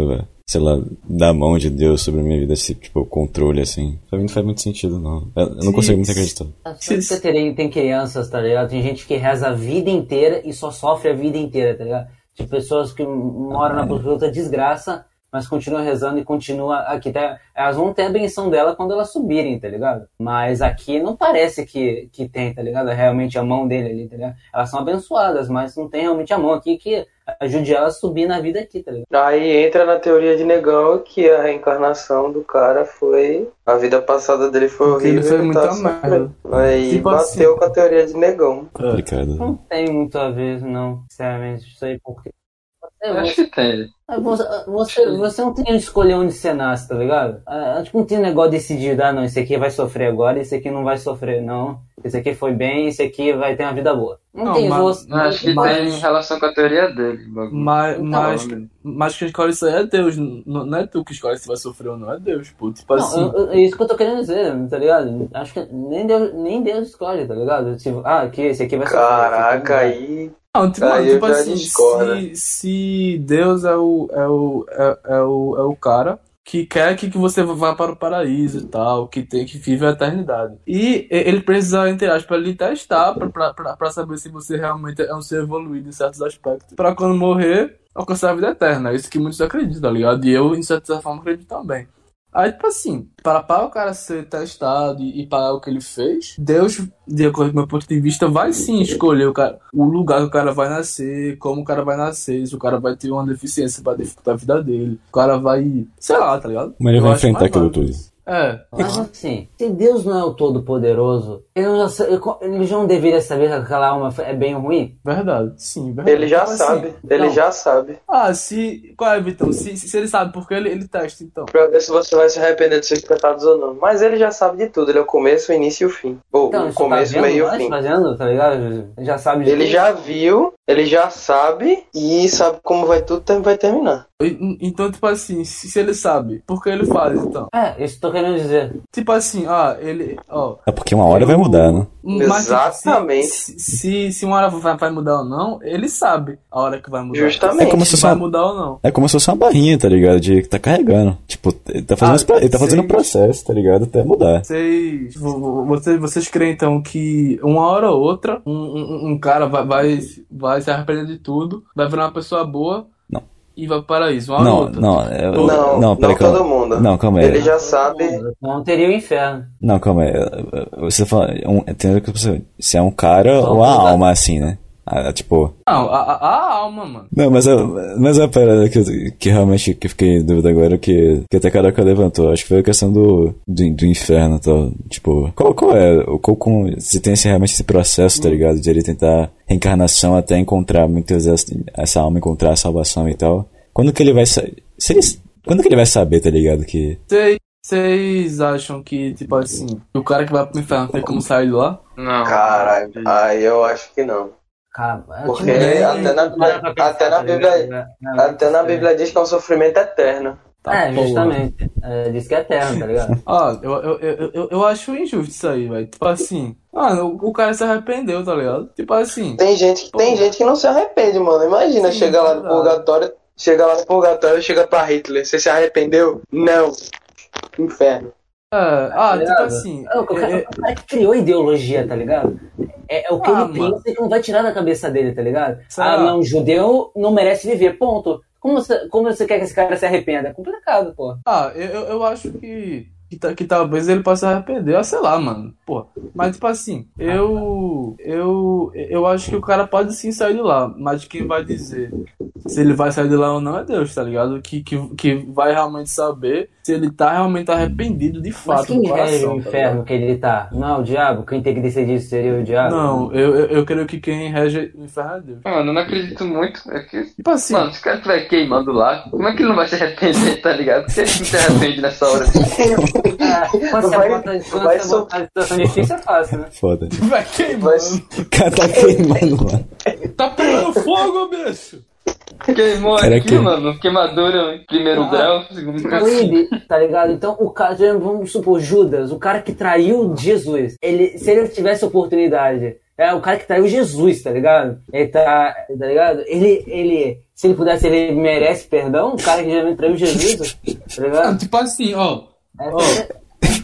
sei lá, da mão de Deus sobre a minha vida, esse, tipo, controle, assim. Pra mim não faz muito sentido, não. Eu, eu não consigo muito acreditar. Que tem, tem crianças, tá ligado? Tem gente que reza a vida inteira e só sofre a vida inteira, tá ligado? De pessoas que moram na absoluta desgraça, mas continuam rezando e continuam aqui. Tá? Elas vão ter a benção dela quando elas subirem, tá ligado? Mas aqui não parece que, que tem, tá ligado? Realmente a mão dele ali, tá ligado? Elas são abençoadas, mas não tem realmente a mão aqui que ajude elas a subir na vida aqui, tá ligado? Aí entra na teoria de negão que a reencarnação do cara foi. A vida passada dele foi ele horrível. ele tá muita sofrendo. merda. Aí Tipo bateu assim. com a teoria de negão. Complicado. Não tem muito a ver, não, sinceramente. Isso aí porque. É, Eu acho que tem. Você, você, você não tem que escolher onde você nasce, tá ligado? Acho que não tem negócio decidido, ah não, esse aqui vai sofrer agora, esse aqui não vai sofrer, não. Esse aqui foi bem, esse aqui vai ter uma vida boa. Não, Não, tem mas- você. Acho que Mas- tem relação com a teoria dele. Mas, Então, mas, mas quem escolhe isso aí é Deus. Não, não é tu que escolhe se vai sofrer ou não, é Deus, pô. Tipo Não, assim. é isso que eu tô querendo dizer, tá ligado? Acho que nem Deus, nem Deus escolhe, tá ligado? Tipo, ah, aqui, esse aqui vai sofrer. aqui não Caraca, aí. Não, tipo, Aí tipo assim, se, se Deus é o, é, o, é, é o, é o cara que quer que, que você vá para o paraíso e tal, que tem que vive a eternidade. E ele precisa, entre aspas, lhe testar pra saber se você realmente é um ser evoluído em certos aspectos. Pra quando morrer, alcançar a vida eterna. É isso que muitos acreditam, tá ligado? E eu, em certa forma, acredito também. Aí, tipo assim, para, para o cara ser testado e, e pagar o que ele fez, Deus, de acordo com o meu ponto de vista, vai sim escolher o, cara, o lugar que o cara vai nascer, como o cara vai nascer, se o cara vai ter uma deficiência para dificultar a vida dele, o cara vai, sei lá, tá ligado? Mas ele vai enfrentar aquilo tudo. É, Mas assim, se Deus não é o Todo-Poderoso Ele não, ele ele não deveria saber que aquela alma é bem ruim? Verdade, sim, verdade. Ele já assim, sabe. Ele não. já sabe. Ah, se. Qual é, Vitão? Se, se ele sabe porque ele, ele testa, então. Pra ver se você vai se arrepender dos seus pecados ou não. Mas ele já sabe de tudo. Ele é o começo, o início e o fim. Ou Então, o começo, tá o vendo meio e o fim. fazendo, tá ligado? Ele Já sabe de Ele tudo. já viu, ele já sabe e sabe como vai tudo vai terminar. Então, tipo assim, se, se ele sabe, por que ele faz, então? É, isso que eu tô querendo dizer. Tipo assim, ah, ele. Ó. É porque uma hora vai mudar, né? Mas, Exatamente. Se, se, se uma hora vai, vai mudar ou não, ele sabe a hora que vai mudar. Justamente. É como se Se fosse vai uma, mudar ou não. é como se fosse uma barrinha, tá ligado? De que tá carregando. Tipo, ele tá fazendo, Ah, pro- ele tá fazendo o sim. processo, tá ligado? Até mudar. Vocês, vo- vo- vocês, vocês creem então que uma hora ou outra um, um, um cara vai, vai, vai se arrepender de tudo, vai virar uma pessoa boa. E vai pro paraíso? Uma Não, outra. não, é- Não, Não, não, peraí, não todo mundo. Não, calma aí. Ele já sabe. Não teria o inferno. Não, calma aí. Você fala. Um, tem que você. Se é um cara Só ou a alma, assim, né? Ah, tipo. Não, a, a- alma, mano. Não, mas a, mas a parada que, eu- que realmente que fiquei em dúvida agora, que, que até Caraca levantou, acho que foi a questão do, do, do inferno e tal. Tipo, qual, qual é? o- Qual, com, se tem esse, realmente esse processo, tá ligado? De ele tentar reencarnação até encontrar muitas vezes essa alma, encontrar a salvação e tal. Quando que ele vai saber? Quando que ele vai saber, tá ligado? Que. Vocês- Vocês acham que, tipo assim, o cara que vai pro inferno tem como sair de lá? Não. Caralho, aí eu acho que não. Porque até na- até na Bíblia- ligado? É, Até na Bíblia diz que é um sofrimento eterno. Tá, É, porra. justamente. É, diz que é eterno, tá ligado? <laughs> Ah, eu, eu, eu, eu, eu acho injusto isso aí, velho. Tipo assim, mano, o, o cara se arrependeu, tá ligado? Tipo assim, Tem gente, tem gente que não se arrepende, mano. Imagina Sim, chegar lá no purgatório, chegar lá no purgatório e chega pra Hitler. Você se arrependeu? Não. Inferno. Ah, Tá tipo assim, o, cara, é- o cara que criou ideologia, tá ligado? É, é o que Ah, ele mano. pensa que não vai tirar da cabeça dele, tá ligado? Será? Ah, não, judeu não merece viver, ponto. Como você, como você quer que esse cara se arrependa? É complicado, pô. Ah, eu, eu acho que, que, ta- que talvez ele possa se arrepender, ah, sei lá, mano. Pô, mas tipo assim, eu, eu, eu acho que o cara pode sim sair de lá, mas quem vai dizer se ele vai sair de lá ou não é Deus, tá ligado? Que, que, que vai realmente saber se ele tá realmente arrependido de Mas fato quem do rege coração. o tá inferno que ele tá? Não é o diabo? Quem tem que decidir isso seria o diabo? Não, eu, eu, eu creio que quem rege o inferno é Deus. Mano, eu não acredito muito. É que, Tipo assim, mano, se o cara estiver queimando lá, como é que ele não vai se arrepender, tá ligado? Por que ele não se arrepende nessa hora? <laughs> É, quando você Vai- bota, quando vai você sol- bota a situação difícil é fácil, né? Foda. vai queimando. Mas- O cara tá queimando lá. Tá pegando fogo, bicho! Queimou Cara, aqui, que- mano. Queimadura em primeiro Ah. grau, segundo grau. Proíbe, tá ligado? Então, o cara, vamos supor, Judas, o cara que traiu Jesus, ele, se ele tivesse oportunidade, é o cara que traiu Jesus, tá ligado? Ele tá, tá ligado? Ele, ele, se ele pudesse, ele merece perdão, o cara que já traiu Jesus, tá ligado? tipo assim, ó.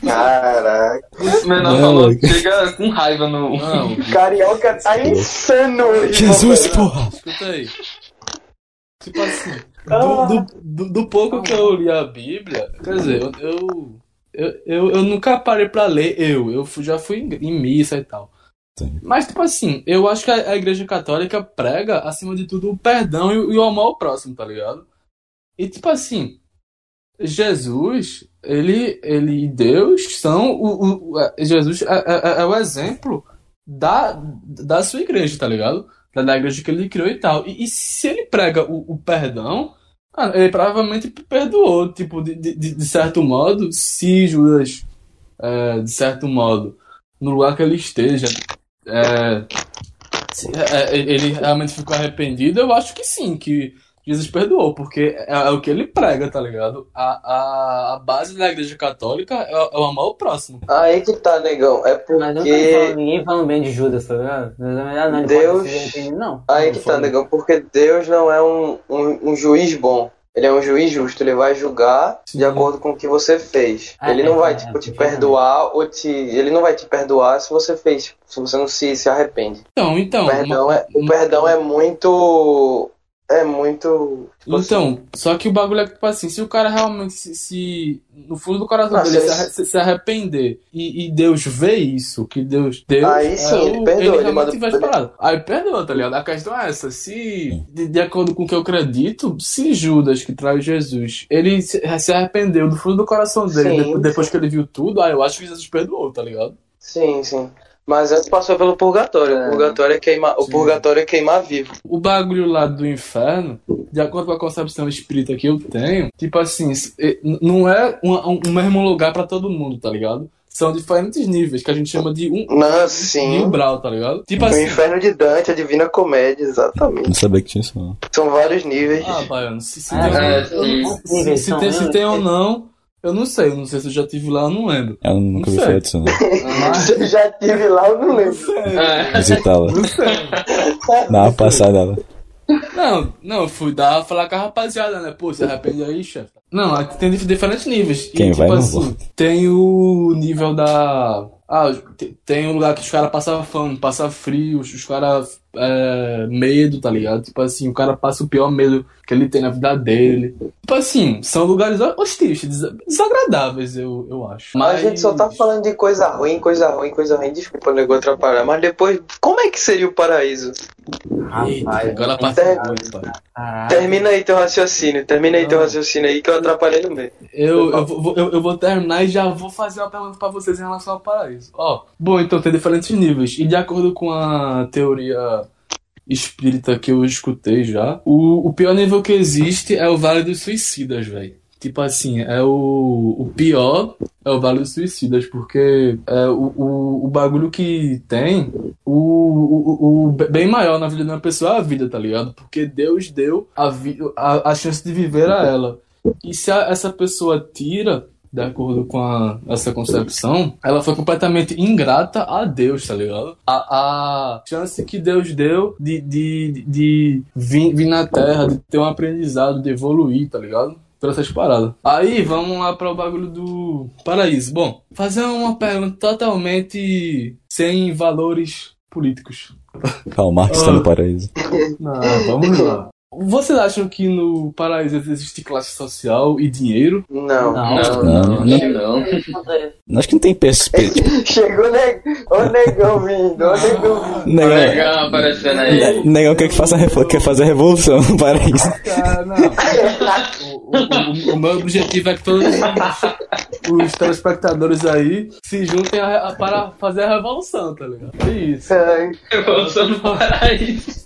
Caraca. O menor Não, falou, chega com raiva no. não, <laughs> Carioca tá insano hoje. Jesus, mano. porra! Escuta aí. Tipo assim, do, do, do, do pouco que eu li a Bíblia, quer dizer, eu, eu, eu, eu, eu nunca parei pra ler, eu, eu já fui em, em missa e tal. Sim. Mas, tipo assim, eu acho que a, a Igreja Católica prega, acima de tudo, o perdão e, o- e o amor ao próximo, tá ligado? E, tipo assim, Jesus, ele, ele e Deus são o, o- o- é, Jesus é, é- é o exemplo da, da sua igreja, tá ligado? Da, da igreja que ele criou e tal. E, e se ele prega o, o perdão, ah, ele provavelmente perdoou, tipo, de, de, de certo modo, se Judas, é, de certo modo, no lugar que ele esteja, é, se- é, ele realmente ficou arrependido, eu acho que sim, que Jesus perdoou, porque é, é o que ele prega, tá ligado? A, a, a base da igreja católica é, é o amor ao próximo. Aí que tá, negão. É Mas não tem falando, porque. ninguém falando bem de Judas, tá ligado? É não, ele Deus- ser não. Aí que tá, negão. Porque Deus não é um, um, um juiz bom. Ele é um juiz justo. Ele vai julgar Sim. de acordo com o que você fez. Ah, ele é, não vai, é, tipo, te é, perdoar ou te. Ele não vai te perdoar se você fez. Se você não se, se arrepende. Então, então. O perdão, uma- é, o perdão é muito. É muito. tipo assim, Então, só que o bagulho é que, tipo assim, se o cara realmente se, se- no fundo do coração Ah, dele se se, ele- arre- se- se arrepender e, e Deus vê isso, que Deus, Deus Aí sim, é ele perdoa, ele realmente manda- as paradas. Aí perdoa, tá ligado? A questão é essa, se, de, de acordo com o que eu acredito, se Judas, que traz Jesus, ele se, se arrependeu do fundo do coração dele, Sim, depois, depois sim. que ele viu tudo, aí eu acho que Jesus perdoou, tá ligado? Sim, sim. Mas antes passou pelo purgatório. É. O purgatório é queimar, o purgatório é queimar vivo. O bagulho lá do inferno, de acordo com a concepção espírita que eu tenho, tipo assim, não é um, um- um mesmo lugar pra todo mundo, tá ligado? São diferentes níveis, que a gente chama de um Não, sim. umbral, tá ligado? Tipo O assim. inferno de Dante, a Divina Comédia, exatamente. Não sabia que tinha isso, não. São vários níveis. Ah, Baiano, se, se, É, tem, é, eu- sim. se- se tem, se tem ou não, eu não sei. Eu não sei se eu já tive lá, eu não lembro. Eu nunca Não sei. falar disso, não. Já tive lá, eu não lembro. É. Visitá-la. Não sei. Dá uma passada lá. Não, não, eu fui dar falar com a rapaziada, né? Pô, se arrepende aí, chefe. Não, aqui tem dif- diferentes níveis. E, Quem tipo vai, não assim, vou. tem o nível da. Ah, te- tem um lugar que os caras passavam fome, passavam frio, os, caras. É, medo, tá ligado? Tipo assim, o cara passa o pior medo que ele tem na vida dele. Tipo assim, são lugares hostis, des- desagradáveis, eu, eu acho. Mas a gente só tá falando de coisa ruim, coisa ruim, coisa ruim. Desculpa o negócio atrapalhar. Mas depois, como é que seria o paraíso? Eita, agora passa muito. Termina aí teu raciocínio. Termina aí teu Ah. raciocínio aí que eu atrapalhei no meio. Eu, eu, vou, eu, eu vou terminar e já vou fazer uma pergunta pra vocês em relação ao paraíso. Ó, bom, então tem diferentes níveis. E de acordo com a teoria espírita que eu escutei já, o, o pior nível que existe é o Vale dos Suicidas, velho. Tipo assim, é o, o pior é o Vale dos Suicidas, porque é o, o, o bagulho que tem, o, o, o bem maior na vida de uma pessoa é a vida, tá ligado? Porque Deus deu a, a, a chance de viver a ela. E se a- essa pessoa tira, de acordo com a- essa concepção, ela foi completamente ingrata a Deus, tá ligado? A, a chance que Deus deu de, de, de vir, vir na Terra, de ter um aprendizado, de evoluir, tá ligado? Por essas paradas. Aí, vamos lá para o bagulho do paraíso. Bom, fazer uma pergunta totalmente sem valores políticos. Karl Marx tá no paraíso. Não, vamos lá. Vocês acham que no paraíso existe classe social e dinheiro? Não. Não. Não, Não, não, acho que não. Acho que não tem perspectiva. <laughs> Chegou ne... o negão vindo, o negão vindo. Tá Negão, legal aparecendo aí. negão quer, que faça, revo- quer fazer a revolução no paraíso. Ah, não. O, o- o- o meu objetivo é que todos os, os telespectadores aí se juntem a- a- para fazer a revolução, tá ligado? É isso. Ai, Revolução no paraíso.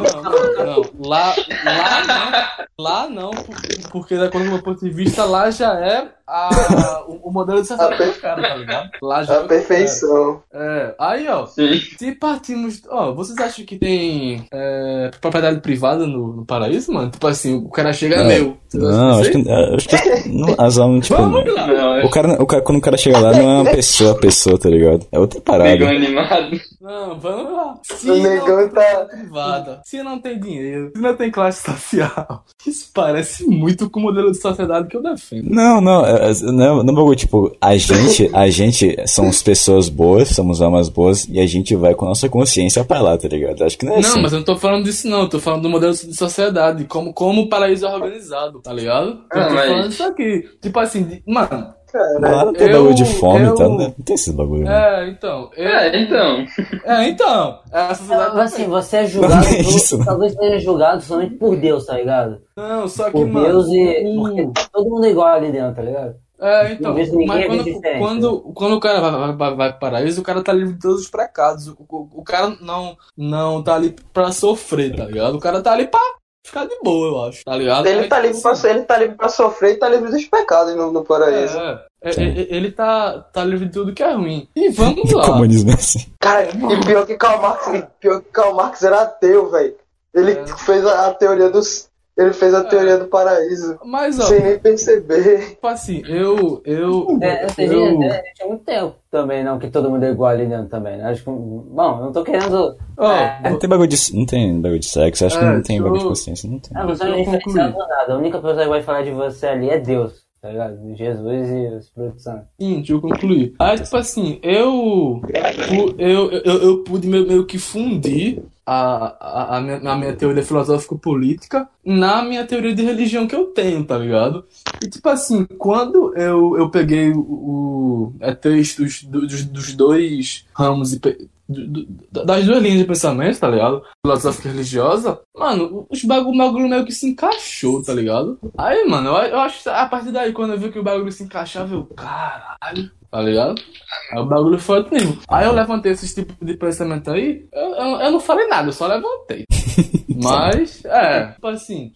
Não, não. Lá, lá não. Lá não, por- porque da quando do meu ponto de vista, lá já é a, o, o modelo de do cara, tá ligado? Lá já é A eu quero. perfeição. É, aí ó, Sim. se partimos. Ó, vocês acham que tem é, propriedade privada no, no paraíso, mano? Tipo assim, o cara chega é meu. Não, acho que, acho que não, as almas, tipo, Vamos lá. Não, é o cara, o cara, quando o cara chega lá, não é uma pessoa, pessoa, tá ligado? É outra parada. negão animado. Não, vamos lá. Se O negão tá- privada, se não tem dinheiro, se não tem classe social, <laughs> isso parece muito com o modelo de sociedade que eu defendo. Não, não, é, é- não, não bagulho, tipo, a gente, a gente somos pessoas boas, somos almas boas, e a gente vai com a nossa consciência pra lá, tá ligado? Acho que não é Não, assim. mas eu não tô falando disso não, eu tô falando do modelo de sociedade, como, como o paraíso é organizado, tá ligado? Eu Ah, tô mas- falando isso aqui. Tipo assim, de- mano, Lá não tem eu- bagulho de fome eu- e tal, né? Não tem esses bagulho. né? é, então. Eu, É, então. É, então. Mas, assim, você é julgado, Não é isso, talvez seja julgado somente por Deus, tá ligado? Não, só que, Por mano. Deus e. tá todo mundo é igual ali dentro, tá ligado? É, então. Mas quando, diferente, quando, quando o cara vai, vai, vai, pro paraíso, o cara tá livre de todos os pecados. O, o, o cara não, não tá ali pra sofrer, tá ligado? O cara tá ali pra ficar de boa, eu acho. Tá ligado? Ele tá, tipo livre pra, assim, ele tá livre pra sofrer e tá livre dos pecados no, no paraíso. É, é, é, ele tá, tá livre de tudo que é ruim. E vamos lá. comunismo é assim. Cara, e pior que Karl Marx, pior que Karl Marx era ateu, velho. Ele É. fez a, a teoria dos. Ele fez a teoria do paraíso. Mas, ó, Sem nem perceber. tipo assim, eu. Eu. É, essa eu, gente, é, tinha muito tempo também, não, que todo mundo é igual ali dentro também, né? Acho que, bom, eu não tô querendo. ó, É. Não tem bagulho de, não tem bagulho de sexo, acho que É, não tem deixa bagulho de eu- consciência, não tem. Ah, você eu não é influenciado nada. A única pessoa que vai falar de você ali é Deus, tá ligado? Jesus e o Espírito Santo. Sim, deixa eu concluir. Aí, tipo assim, eu. Eu, eu, eu pude meio, que fundir a, a, a, minha, a minha teoria filosófico-política na minha teoria de religião que eu tenho, tá ligado? E, tipo assim, quando eu, eu peguei o, o é, textos do- dos, dos dois ramos e das duas linhas de pensamento, tá ligado? Filosófica e religiosa, mano, os bagulho, o bagulho meio que se encaixou, tá ligado? Aí, mano, eu, eu acho que a partir daí, quando eu vi que o bagulho se encaixava, eu, caralho, tá ligado? Aí o bagulho foi outro nível. Aí eu levantei esse tipo de pensamento aí, eu, eu, eu não falei nada, eu só levantei. <laughs> Mas, é, tipo assim,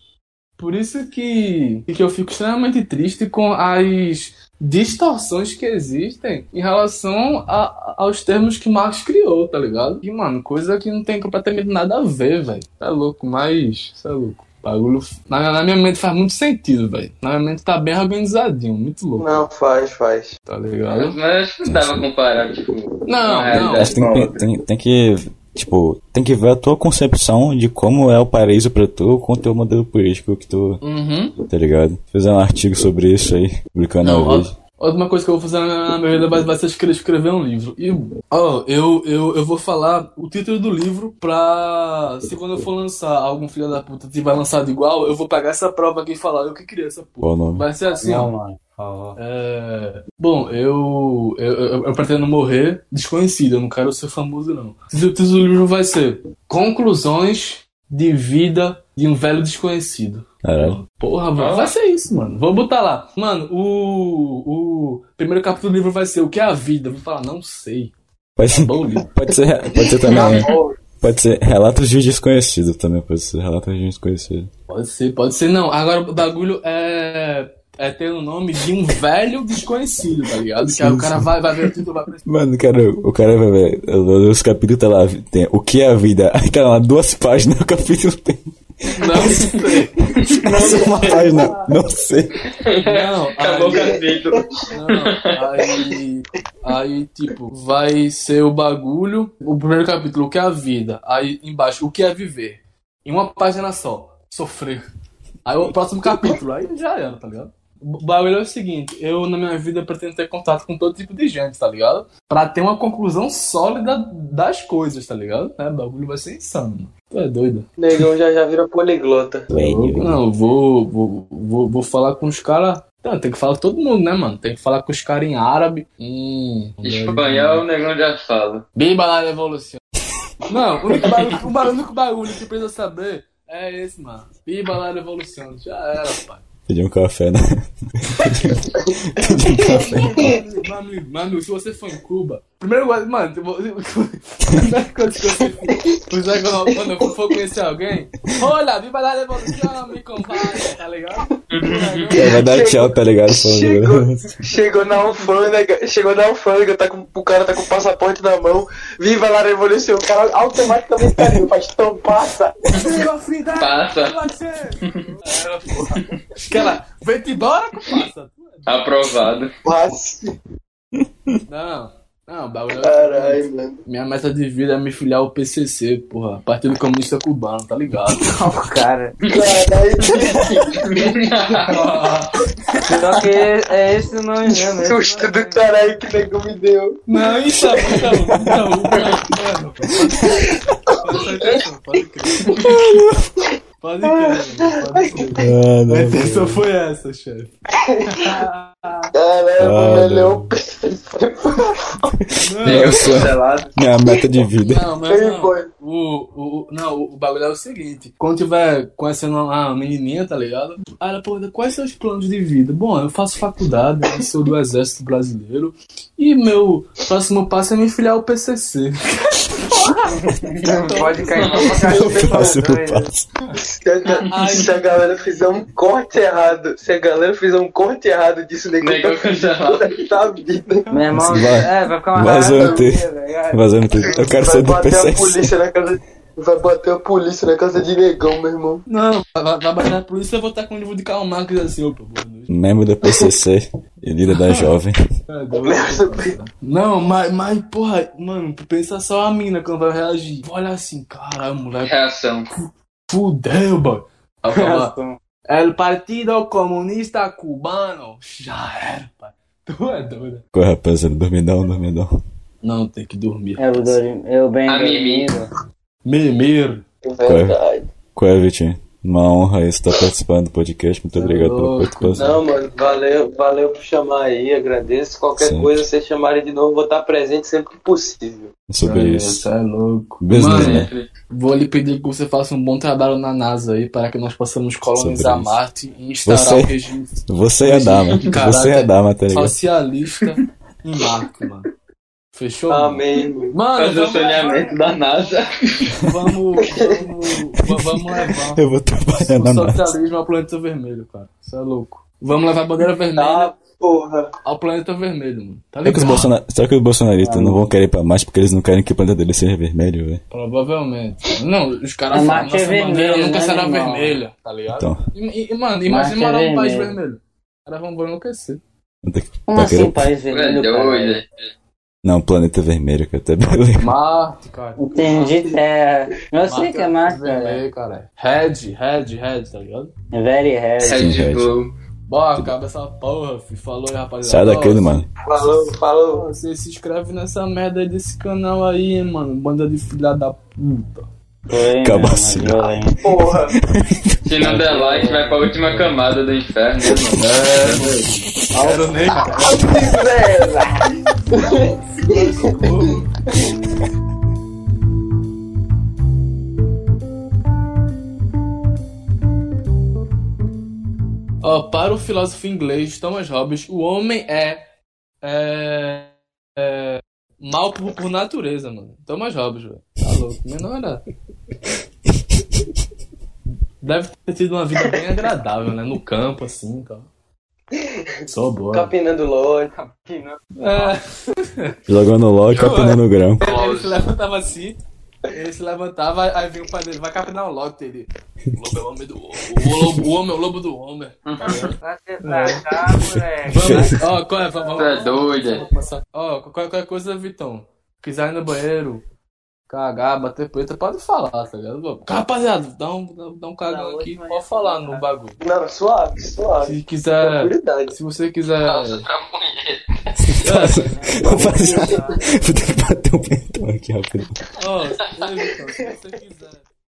por isso que, que eu fico extremamente triste com as distorções que existem em relação a- aos termos que Marx criou, tá ligado? E, mano, coisa que não tem completamente nada a ver, velho. É louco, mas. Isso é louco. Bagulho. Na, na minha mente faz muito sentido, velho. Na minha mente tá bem organizadinho, muito louco, Não, faz, faz. tá ligado? Mas acho que não dava pra comparar, tipo. Não, realidade Acho que tem, tem, tem que, tipo, tem que ver a tua concepção de como é o paraíso pra tu com o teu modelo político que tu, Uhum. tá ligado? Fizer um artigo sobre isso aí, publicando Não, vez. Outra coisa que eu vou fazer na minha vida vai, ser escre- escrever um livro. E, ó, eu, eu, eu vou falar o título do livro pra. Se quando eu for lançar algum filho da puta tiver lançado igual, eu vou pegar essa prova aqui e falar eu que queria essa porra. Qual o nome? Vai ser assim, ó. Não, mano, favor. É, Bom, eu, eu, eu, eu pretendo morrer desconhecido, eu não quero ser famoso, não. O título do livro vai ser Conclusões de Vida de um Velho Desconhecido. Caralho. Porra, vai, vai ser isso, mano. Vou botar lá. Mano, o, o primeiro capítulo do livro vai ser O que é a vida? Eu vou falar, não sei. Pode, Bom livro. <laughs> pode ser, pode ser também, pode ser relatos de desconhecido também, pode ser relatos de desconhecido. Pode ser, pode ser. Não, agora o bagulho é. É ter o nome de um velho desconhecido, tá ligado? Que aí o cara vai, vai ver o título, vai pensar. Mano, cara, o cara vai ver, os capítulos tá lá, tem o que é a vida, aí tá lá duas páginas, <laughs> o capítulo tem Não sei. <laughs> uma página, não sei. Não, Acabou o aí, capítulo. não, aí, aí, tipo, vai ser o bagulho, o primeiro capítulo, o que é a vida, aí embaixo, o que é viver, em uma página só, sofrer. Aí o próximo capítulo, aí já era, tá ligado? O bagulho é o seguinte, eu na minha vida pretendo ter contato com todo tipo de gente, tá ligado? Pra ter uma conclusão sólida das coisas, tá ligado? É, o bagulho vai ser insano, mano. Tu é doido. Negão já já vira poliglota. Não, eu vou, vou, vou, vou falar com os caras. Não, tem que falar com todo mundo, né, mano? Tem que falar com os caras em árabe. Hum, Espanhol, o negão já fala. Biba lá revolução. Não, o único bagulho, o único bagulho que precisa saber é esse, mano. Biba lá revolução. Já era, pai. Pedi um café, né? <laughs> Pedi um café. Meu amigo, se você for em Cuba, primeiro, mano, <laughs> você fizer quando, quando eu for conhecer alguém, olha, viva la revolução, me compadre, tá ligado? É, vai dar tchau, tá ligado? Chegou, chegou na alfândega, chegou na alfândega, tá com, o cara tá com o passaporte na mão, viva lá a revolução, o cara automaticamente caiu, faz tão passa. Viva a Frida! Passa. Aquela, vem-te embora, passa. Aprovado. Passa. Não, não, bagulho. é Caralho, mano. Minha meta de vida é me filiar ao PCC, porra. Partido Comunista Cubano, tá ligado? Não, cara. Caralho, que é esse o nome mesmo. que susto do caralho que negão me deu. Não, isso é então, então, mano. Pode crer, pode crer. Pode crer, pode crer. Ah, A não. intenção foi essa, chefe. Ah, é não. um Negão cancelado. Minha meta de vida. Não, mas não. O, o, o- não, o, o bagulho é o seguinte: quando tiver conhecendo uma, uma menininha, tá ligado? Aí ela pergunta quais são os planos de vida. Bom, eu faço faculdade, eu sou do Exército Brasileiro e meu próximo passo é me filiar ao PCC. <laughs> Não pode cair doido. o passo. Se a, galera fizer um corte errado, se a galera fizer um corte errado disso, Negão tá vida. Meu irmão, Vai- é, vai ficar uma? Vazando tudo. Eu quero Vai ser do bater a PCC. polícia na casa. Vai bater a polícia na casa de negão, meu irmão. Não, vai, vai bater a polícia e eu vou estar com um livro de Karl Marx assim, boa noite. Membro do PCC e líder da jovem. É. Não, mas, mas, porra, mano, pensa só a mina quando vai reagir. Olha assim, caralho, moleque, Reação. fudeu, eu falo, El Partido Comunista Cubano. Já era, pai. Tu é doido. Qual é, rapaziada? Dormidão, dormidão. Não, tem que dormir. Eu, dormi- eu bem A dormido. Mimir. Verdade. Qual é, Vitinho? Uma honra estar participando do podcast. Muito obrigado pela participação. Não, mano, valeu, valeu por chamar aí, agradeço. Qualquer Sim. coisa, vocês chamarem de novo, vou estar presente sempre que possível. É sobre É, isso. Você é louco. Business, Mano, né? vou lhe pedir que você faça um bom trabalho na NASA aí para que nós possamos colonizar. Marte e instaurar Você- o regime Você ia dar, mano. Você ia dar, tá ligado? socialista em Marte, mano. Fechou? mano? Amém. mano. O vamos, saneamento da NASA. vamos, vamos, vamos levar Eu vou trabalhar na o NASA. socialismo ao planeta vermelho, cara. Isso é louco. Vamos levar a bandeira vermelha Tá, porra. ao planeta vermelho, mano. Tá Será que, os ligado? bolsona... Será que os bolsonaristas não vão querer ir pra Marte porque eles não querem que o planeta deles seja vermelho, velho? Provavelmente. Não, os caras A falam, Marte é nossa bandeira nunca né, será irmão? vermelha, tá ligado? Então. E, e, mano, imagina é morar num país vermelho. vermelho. Os caras vão enlouquecer. Como tá assim, querendo- país É vermelho, cara? doido. Não, planeta vermelho, cara. Até beleza. Marte, cara. Entendi, é. Eu sei que é Marte, vermelho, cara. Red, red, red, tá ligado? Very Red Red. Bull. Bora, acaba essa porra, fi. Falou aí, rapaziada. Sai daquele, mano. Falou, falou. Você se inscreve nessa merda aí desse canal aí, hein, mano. Banda de filha da puta. Foi, mano, assim. violento. Porra. Se não der like, vai pra última camada do inferno, né, mano? É, mano. Quero nem. Ó, para o filósofo inglês Thomas Hobbes, o homem é, é, é mal por, por natureza, mano. Thomas Hobbes, velho. Tá louco. Menor era. Deve ter tido uma vida bem agradável, né? No campo, assim, cara. Sou boa. Capinando loja. É, Jogando LOL e capinando grão. ele se levantava assim, ele se levantava, aí vinha o pai dele, vai capinar o lote ele. O lobo é o homem do o, lobo, o homem é o lobo do homem. Vai ser pra cá, moleque. Ó, qual é? Vamos, é vamos passar. Ó, qualquer, qualquer coisa, Vitão. Quiser ir no banheiro, cagar, bater preta, pode falar, tá ligado? Rapaziada, dá um, dá, um cagão aqui, última pode falar no bagulho. Não, suave, suave. Se quiser, Tranquilidade. se você quiser. Nossa, pra mulher. Vou ter que bater um pentão aqui rápido. Ó, se você quiser.